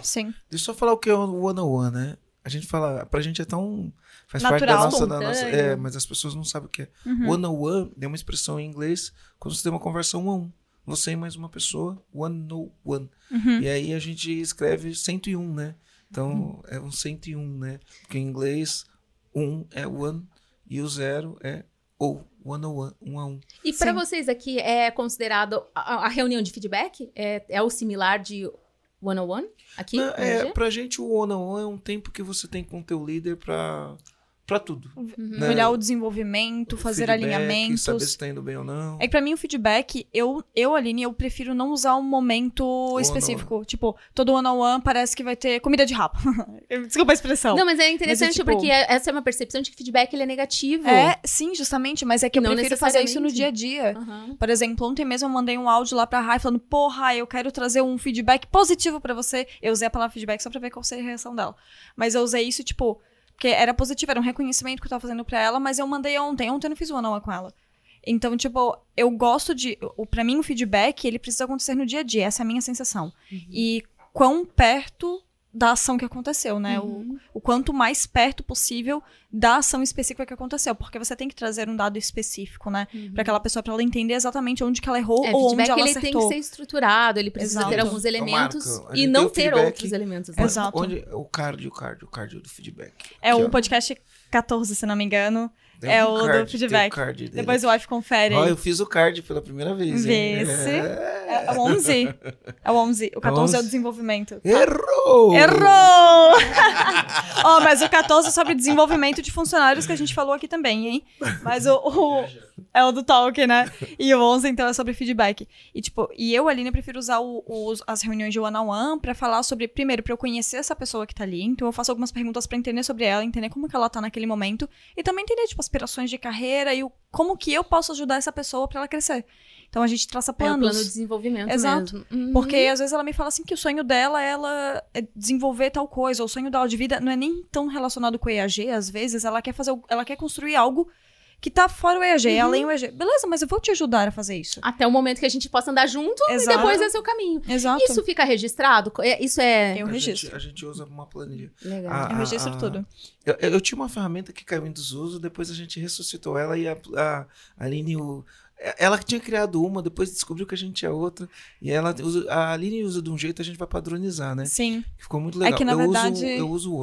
Sim. Deixa eu só falar o que é o one on one, né? A gente fala, pra gente é tão. Faz Natural. parte da nossa, da nossa. É, mas as pessoas não sabem o que é. Uhum. One on one é uma expressão em inglês quando você tem uma conversa um a um. Você e mais uma pessoa, one no one. Uhum. E aí a gente escreve 101, né? Então é um 101, né? Porque em inglês, um é one e o zero é ou. One on one, um a um. E para vocês aqui, é considerado a, a reunião de feedback? É, é o similar de one-on-one aqui? Não, é, pra gente, o one on one é um tempo que você tem com o teu líder pra, pra tudo. Uhum. né? Olhar o desenvolvimento, fazer Feedback, alinhamentos. Saber se tá indo bem ou não. É que pra mim o feedback, eu, eu, Aline, eu prefiro não usar um momento on específico. Tipo, todo one-on-one parece que vai ter comida de rabo. Desculpa a expressão. Não, mas é interessante tipo- porque essa é uma percepção de que feedback ele é negativo. É, sim, justamente, mas é que eu Não prefiro fazer isso no dia a dia. Aham. Por exemplo, ontem mesmo eu mandei um áudio lá pra Rai falando, porra, eu quero trazer um feedback positivo pra você. Eu usei a palavra feedback só pra ver qual seria a reação dela. Mas eu usei isso, tipo, porque era positivo, era um reconhecimento que eu tava fazendo pra ela, mas eu mandei ontem. Ontem eu não fiz uma não com ela. Então, tipo, eu gosto de. O, pra mim, o feedback, ele precisa acontecer no dia a dia. Essa é a minha sensação. E quão perto da ação que aconteceu, né? Uhum. O, o quanto mais perto possível da ação específica que aconteceu. Porque você tem que trazer um dado específico, né? Pra aquela pessoa, pra ela entender exatamente onde que ela errou É, ou onde feedback ela ele acertou. tem que ser estruturado, ele precisa Exato. ter alguns elementos Marco, e não ter outros elementos. né? Exato. Onde, o cardio, o cardio, o cardio do feedback. É Aqui, o ó. podcast 14, se não me engano. É um o do card, tem feedback. dele. Depois o wife confere. Aí. eu fiz o card pela primeira vez. hein? Vê se. É. É o 11. É o 11. O 14 é o 11. desenvolvimento. Errou! Errou! Ó, mas o 14 é sobre desenvolvimento de funcionários que a gente falou aqui também, hein? Mas o, o- é o do talk, né? E o 11, então, é sobre feedback. E, tipo, e eu, Aline, prefiro usar o- os- as reuniões de one-on-one pra falar sobre, primeiro, pra eu conhecer essa pessoa que tá ali. Então, eu faço algumas perguntas pra entender sobre ela, entender como que ela tá naquele momento. E também entender, tipo, aspirações de carreira e o, como que eu posso ajudar essa pessoa pra ela crescer. Então, a gente traça É o planos. plano de desenvolvimento Exato. Uhum. Porque às vezes ela me fala assim que o sonho dela ela é desenvolver tal coisa, ou o sonho dela de vida não é nem tão relacionado com o EAG, às vezes ela quer fazer, o- ela quer construir algo que tá fora o EAG, Uhum. além do EAG. Beleza, mas eu vou te ajudar a fazer isso. Até o momento que a gente possa andar junto Exato. e depois é seu caminho. Exato. Isso fica registrado? É- Isso é. Tem um A gente, registro. a gente usa uma planilha. Legal. Eu registro ah, tudo. Eu, eu- eu tinha uma ferramenta que caiu em desuso, depois a gente ressuscitou ela e a, a Aline. O, ela tinha criado uma, depois descobriu que a gente tinha outra. E ela usa, a Aline usa de um jeito, a gente vai padronizar, né? Sim. Ficou muito legal. que, na eu verdade- Uso, eu uso o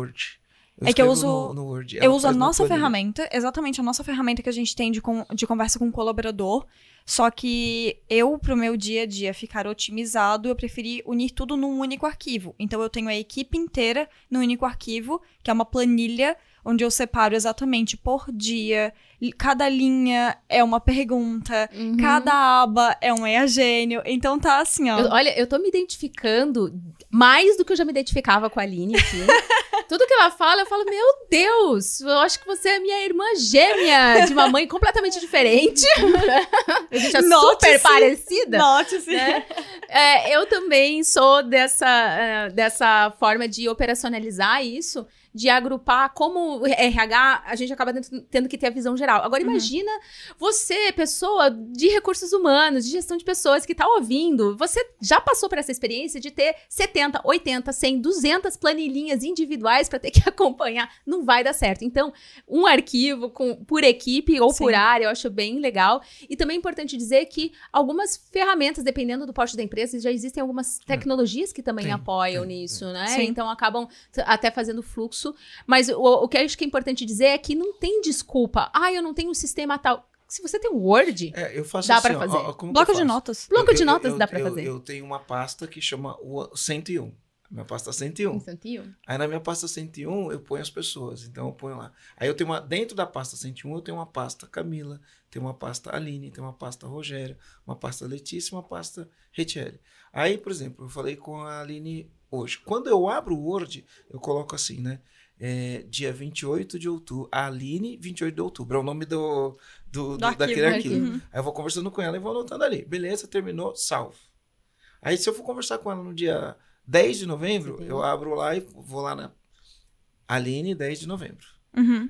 Word. É que eu uso- No, no Word. Eu Ela uso a nossa planilha. ferramenta, exatamente a nossa ferramenta que a gente tem de, con- de conversa com o colaborador. Só que eu, pro meu dia a dia ficar otimizado, eu preferi unir tudo num único arquivo. Então eu tenho a equipe inteira num único arquivo, que é uma planilha onde eu separo exatamente por dia. Cada linha é uma pergunta, Uhum. cada aba é um EAGênio. Então tá assim, ó. Eu- olha, eu tô me identificando mais do que eu já me identificava com a Aline aqui. Tudo que ela fala, eu falo, meu Deus, eu acho que você é minha irmã gêmea, de uma mãe completamente diferente. a gente é Note-se. super parecida. Note-se. né? É, eu também sou dessa, eh, dessa forma de operacionalizar isso, de agrupar como RH, a gente acaba tendo, tendo que ter a visão geral. Agora, Uhum. imagina você, pessoa de recursos humanos, de gestão de pessoas que está ouvindo, você já passou por essa experiência de ter 70, 80, 100, 200 planilhinhas individuais para ter que acompanhar. Não vai dar certo. Então, um arquivo com, por equipe ou Sim. por área, eu acho bem legal. E também é importante dizer que algumas ferramentas, dependendo do porte da empresa, já existem algumas tecnologias que também Tem, apoiam tem, nisso, né? Sim. Então acabam até fazendo fluxo. Mas o, o que eu acho que é importante dizer é que não tem desculpa. Ah, eu não tenho um sistema tal. Se você tem um Word, É, eu faço Dá assim, pra ó, fazer. ó, Bloco de notas. bloco Eu- de eu- notas eu- dá pra eu- fazer. Eu tenho uma pasta que chama o 101. Minha pasta 101. Instantinho. Aí na minha pasta 101 eu ponho as pessoas, então eu ponho lá. Aí eu tenho uma dentro da pasta 101 eu tenho uma pasta Camila, tem uma pasta Aline, tem uma pasta Rogério, uma pasta Letícia, uma pasta Retiele. Aí, por exemplo, eu falei com a Aline hoje. Quando eu abro o Word, eu coloco assim, né? É, dia 28 de outubro. A Aline, 28 de outubro. É o nome do, do, do- arquivo, daquele né? arquivo. Uhum. Aí eu vou conversando com ela e vou anotando ali. Beleza, terminou, salvo. Aí se eu for conversar com ela no dia 10 de novembro, eu abro lá e vou lá na Aline, 10 de novembro. Uhum.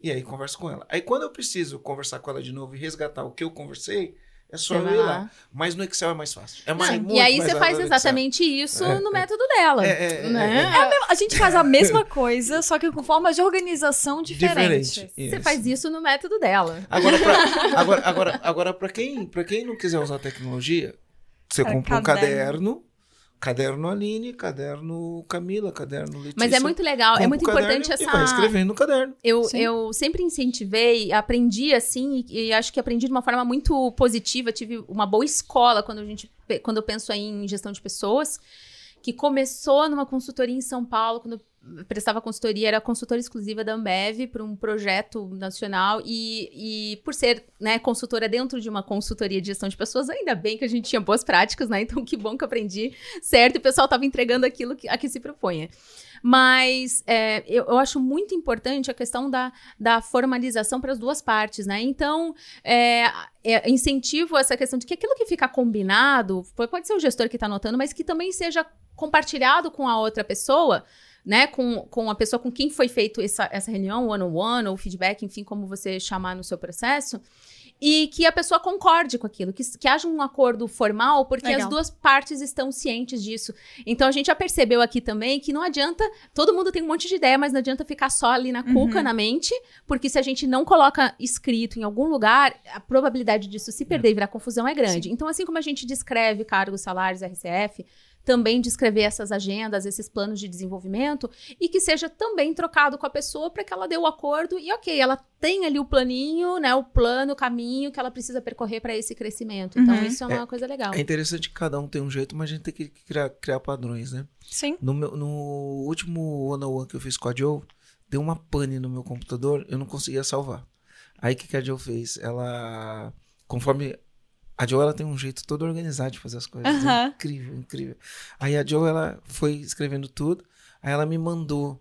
E aí converso com ela. Aí quando eu preciso conversar com ela de novo e resgatar o que eu conversei, é só eu ir lá. lá. Mas no Excel é mais fácil. É Não, mais, e muito aí você faz exatamente isso É, no é. método dela. É, é, né? é, A gente faz a mesma coisa, só que com formas de organização diferentes. Diferente. Você Isso. faz isso no método dela. Agora, pra, agora, agora, agora para quem, pra quem não quiser usar tecnologia, você compra um caderno. Caderno, Aline, caderno Camila, caderno Letícia. Mas é muito legal, é muito importante E essa. vai escrevendo no caderno. Eu, Sim. eu sempre incentivei, aprendi assim, e, e acho que aprendi de uma forma muito positiva. Tive uma boa escola quando, a gente, quando eu penso aí em gestão de pessoas, que começou numa consultoria em São Paulo, quando eu prestava consultoria, era consultora exclusiva da Ambev para um projeto nacional. E, e por ser né, consultora dentro de uma consultoria de gestão de pessoas, ainda bem que a gente tinha boas práticas, né? Então, que bom que aprendi certo e o pessoal estava entregando aquilo que, a que se propunha. Mas é, eu, eu acho muito importante a questão da, da formalização para as duas partes, né? Então, é, é, incentivo essa questão de que aquilo que fica combinado, pode ser o gestor que está anotando, mas que também seja compartilhado com a outra pessoa, né? Com, com a pessoa com quem foi feito essa, essa reunião, one-on-one, ou feedback, enfim, como você chamar no seu processo. E que a pessoa concorde com aquilo, que, que haja um acordo formal, porque Legal. as duas partes estão cientes disso. Então a gente já percebeu aqui também que não adianta, todo mundo tem um monte de ideia, mas não adianta ficar só ali na cuca, Uhum. na mente, porque se a gente não coloca escrito em algum lugar, a probabilidade disso se perder e virar confusão é grande. Então, assim como a gente descreve cargos, salários, RCF, também de escrever essas agendas, esses planos de desenvolvimento, e que seja também trocado com a pessoa para que ela dê o acordo e, ok, ela tem ali o planinho, né, o plano, o caminho que ela precisa percorrer para esse crescimento. Então, Uhum. isso é uma coisa legal. É interessante que cada um tem um jeito, mas a gente tem que criar, criar padrões, né? Sim. No, meu, no último one on one que eu fiz com a Joe, deu uma pane no meu computador, eu não conseguia salvar. Aí o que, que a Joe fez? Ela, conforme a Joe ela tem um jeito todo organizado de fazer as coisas, é incrível, incrível. Aí a Joe ela foi escrevendo tudo, aí ela me mandou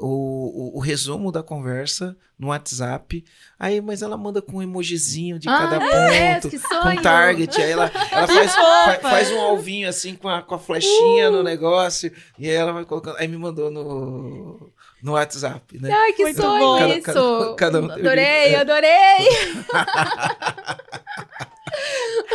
o, o, o resumo da conversa no WhatsApp. Aí, mas ela manda com um emojizinho de Ah, cada é, ponto, que com target. Aí ela, ela faz, fa- faz um alvinho assim com a, com a flechinha no negócio. E aí ela vai colocando. Aí me mandou no, no WhatsApp, né? Ai, que Muito sonho bom. Cada- isso! cada- cada um adorei, adorei!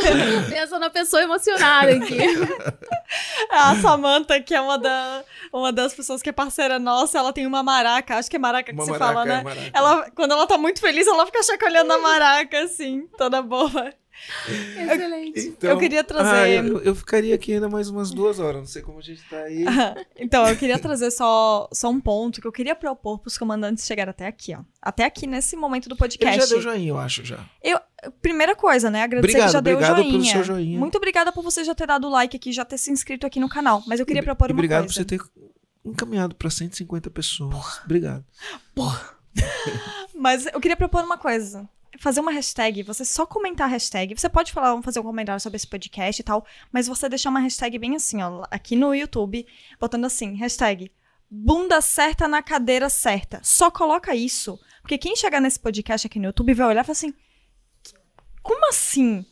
Pensa na pessoa emocionada aqui. A Samantha, que é uma, da, uma das pessoas que é parceira nossa, ela tem uma maraca, acho que é maraca que Uma você maraca, fala, né? é maraca. Ela, quando ela tá muito feliz, ela fica chacoalhando a maraca, assim, toda boa. Excelente. Então, Eu queria trazer- ah, eu, eu ficaria aqui ainda mais umas duas horas. Não sei como a gente tá aí. Então, eu queria trazer só, só um ponto que eu queria propor pros comandantes chegarem até aqui, ó. Até aqui nesse momento do Ele podcast. já deu joinha, eu acho já. Primeira coisa, né? Agradecer Obrigado, que já deu obrigado joinha. pelo seu joinha. Muito obrigada por você já ter dado like aqui, já ter se inscrito aqui no canal. Mas eu queria propor uma obrigado coisa. por você ter encaminhado para 150 pessoas. Obrigado. Mas eu queria propor uma coisa. Fazer uma hashtag, você só comentar a hashtag. Você pode falar, fazer um comentário sobre esse podcast e tal, mas você deixar uma hashtag bem assim, ó, aqui no YouTube, botando assim, hashtag bunda certa na cadeira certa. Só coloca isso. Porque quem chegar nesse podcast aqui no YouTube vai olhar e falar assim: como assim?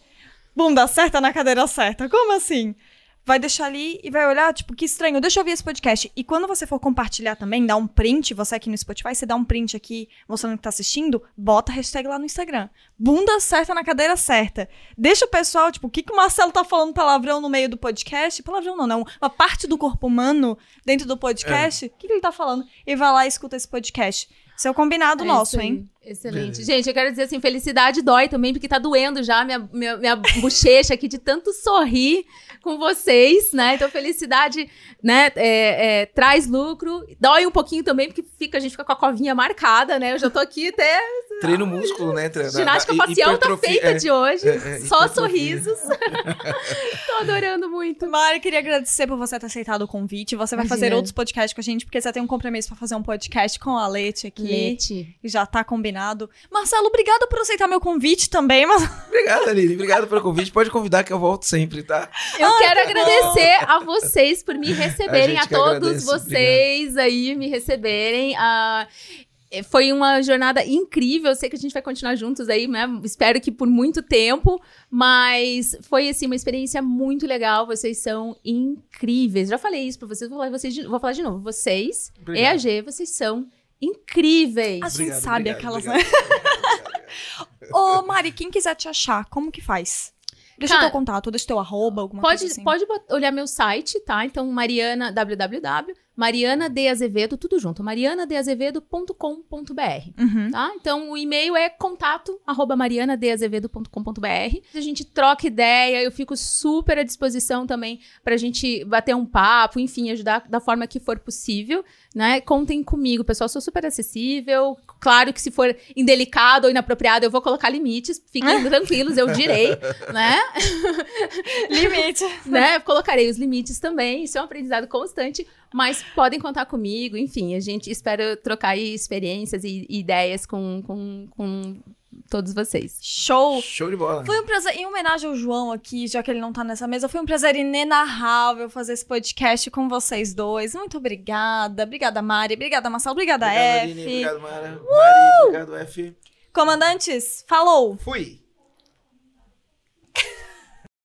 Bunda certa na cadeira certa? Como assim? Vai deixar ali e vai olhar, tipo, que estranho, deixa eu ouvir esse podcast. E quando você for compartilhar também, dá um print, você aqui no Spotify, você dá um print aqui mostrando que tá assistindo, bota a hashtag lá no Instagram. Bunda certa na cadeira certa. Deixa o pessoal, tipo, o que, que o Marcelo tá falando palavrão no meio do podcast? Palavrão não, não. Uma parte do corpo humano dentro do podcast. O que, que ele tá falando? E vai lá e escuta esse podcast. Isso é o combinado É nosso, hein? Excelente. Beleza. Gente, eu quero dizer assim, felicidade dói também, porque tá doendo já minha, minha, minha bochecha aqui de tanto sorrir com vocês, né? Então, felicidade, né, é, é, traz lucro. Dói um pouquinho também, porque fica, a gente fica com a covinha marcada, né? Eu já tô aqui até... Treino músculo, né? Tre- da- Ginástica da- facial tá feita é. de hoje. é, é, Só sorrisos. tô adorando muito. Mari, queria agradecer por você ter aceitado o convite. Você vai Imagina. fazer outros podcasts com a gente, porque você tem um compromisso pra fazer um podcast com a Lete aqui. Lete. E já tá combinado. Marcelo, obrigada por aceitar meu convite também. Mas... Obrigado, Aline. Obrigado pelo convite. Pode convidar que eu volto sempre, tá? Eu quero agradecer a vocês por me receberem, A a, todos agradece, vocês aí me receberem. Ah, eh, foi uma jornada incrível. Eu sei que a gente vai continuar juntos aí, né? Espero que por muito tempo. Mas foi, assim, uma experiência muito legal. Vocês são incríveis. Já falei isso pra vocês, vou falar, vocês de, vou falar de novo. Vocês, Obrigado. EAG, vocês são incríveis. A gente Obrigado, sabe obrigado, aquelas, obrigado, obrigado. Ô, Mari, quem quiser te achar, como que faz? Deixa Cara, teu contato, deixa teu arroba, alguma Pode, coisa assim. pode olhar meu site, tá? Então, Mariana, www, Mariana de Azevedo, tudo junto, marianadeazevedo.com.br. Uhum. Tá? Então, o e-mail é contato, arroba marianadeazevedo.com.br. A gente troca ideia, eu fico super à disposição também pra gente bater um papo, enfim, ajudar da forma que for possível, né? Contem comigo, pessoal, sou super acessível. Claro que se for indelicado ou inapropriado, eu vou colocar limites, fiquem tranquilos, eu direi, né? Limite. né? Colocarei os limites também, isso é um aprendizado constante, mas podem contar comigo, enfim, a gente espera trocar experiências e e ideias com, com, com todos vocês. Show. Show de bola. Foi um prazer, em homenagem ao João aqui, já que ele não tá nessa mesa, foi um prazer inenarrável fazer esse podcast com vocês dois. Muito obrigada. Obrigada, Mari. Obrigada, Marcelo. Obrigada, Obrigado, F. Aline. Obrigado, Mara. Mari, obrigado, F. Comandantes, falou! Fui.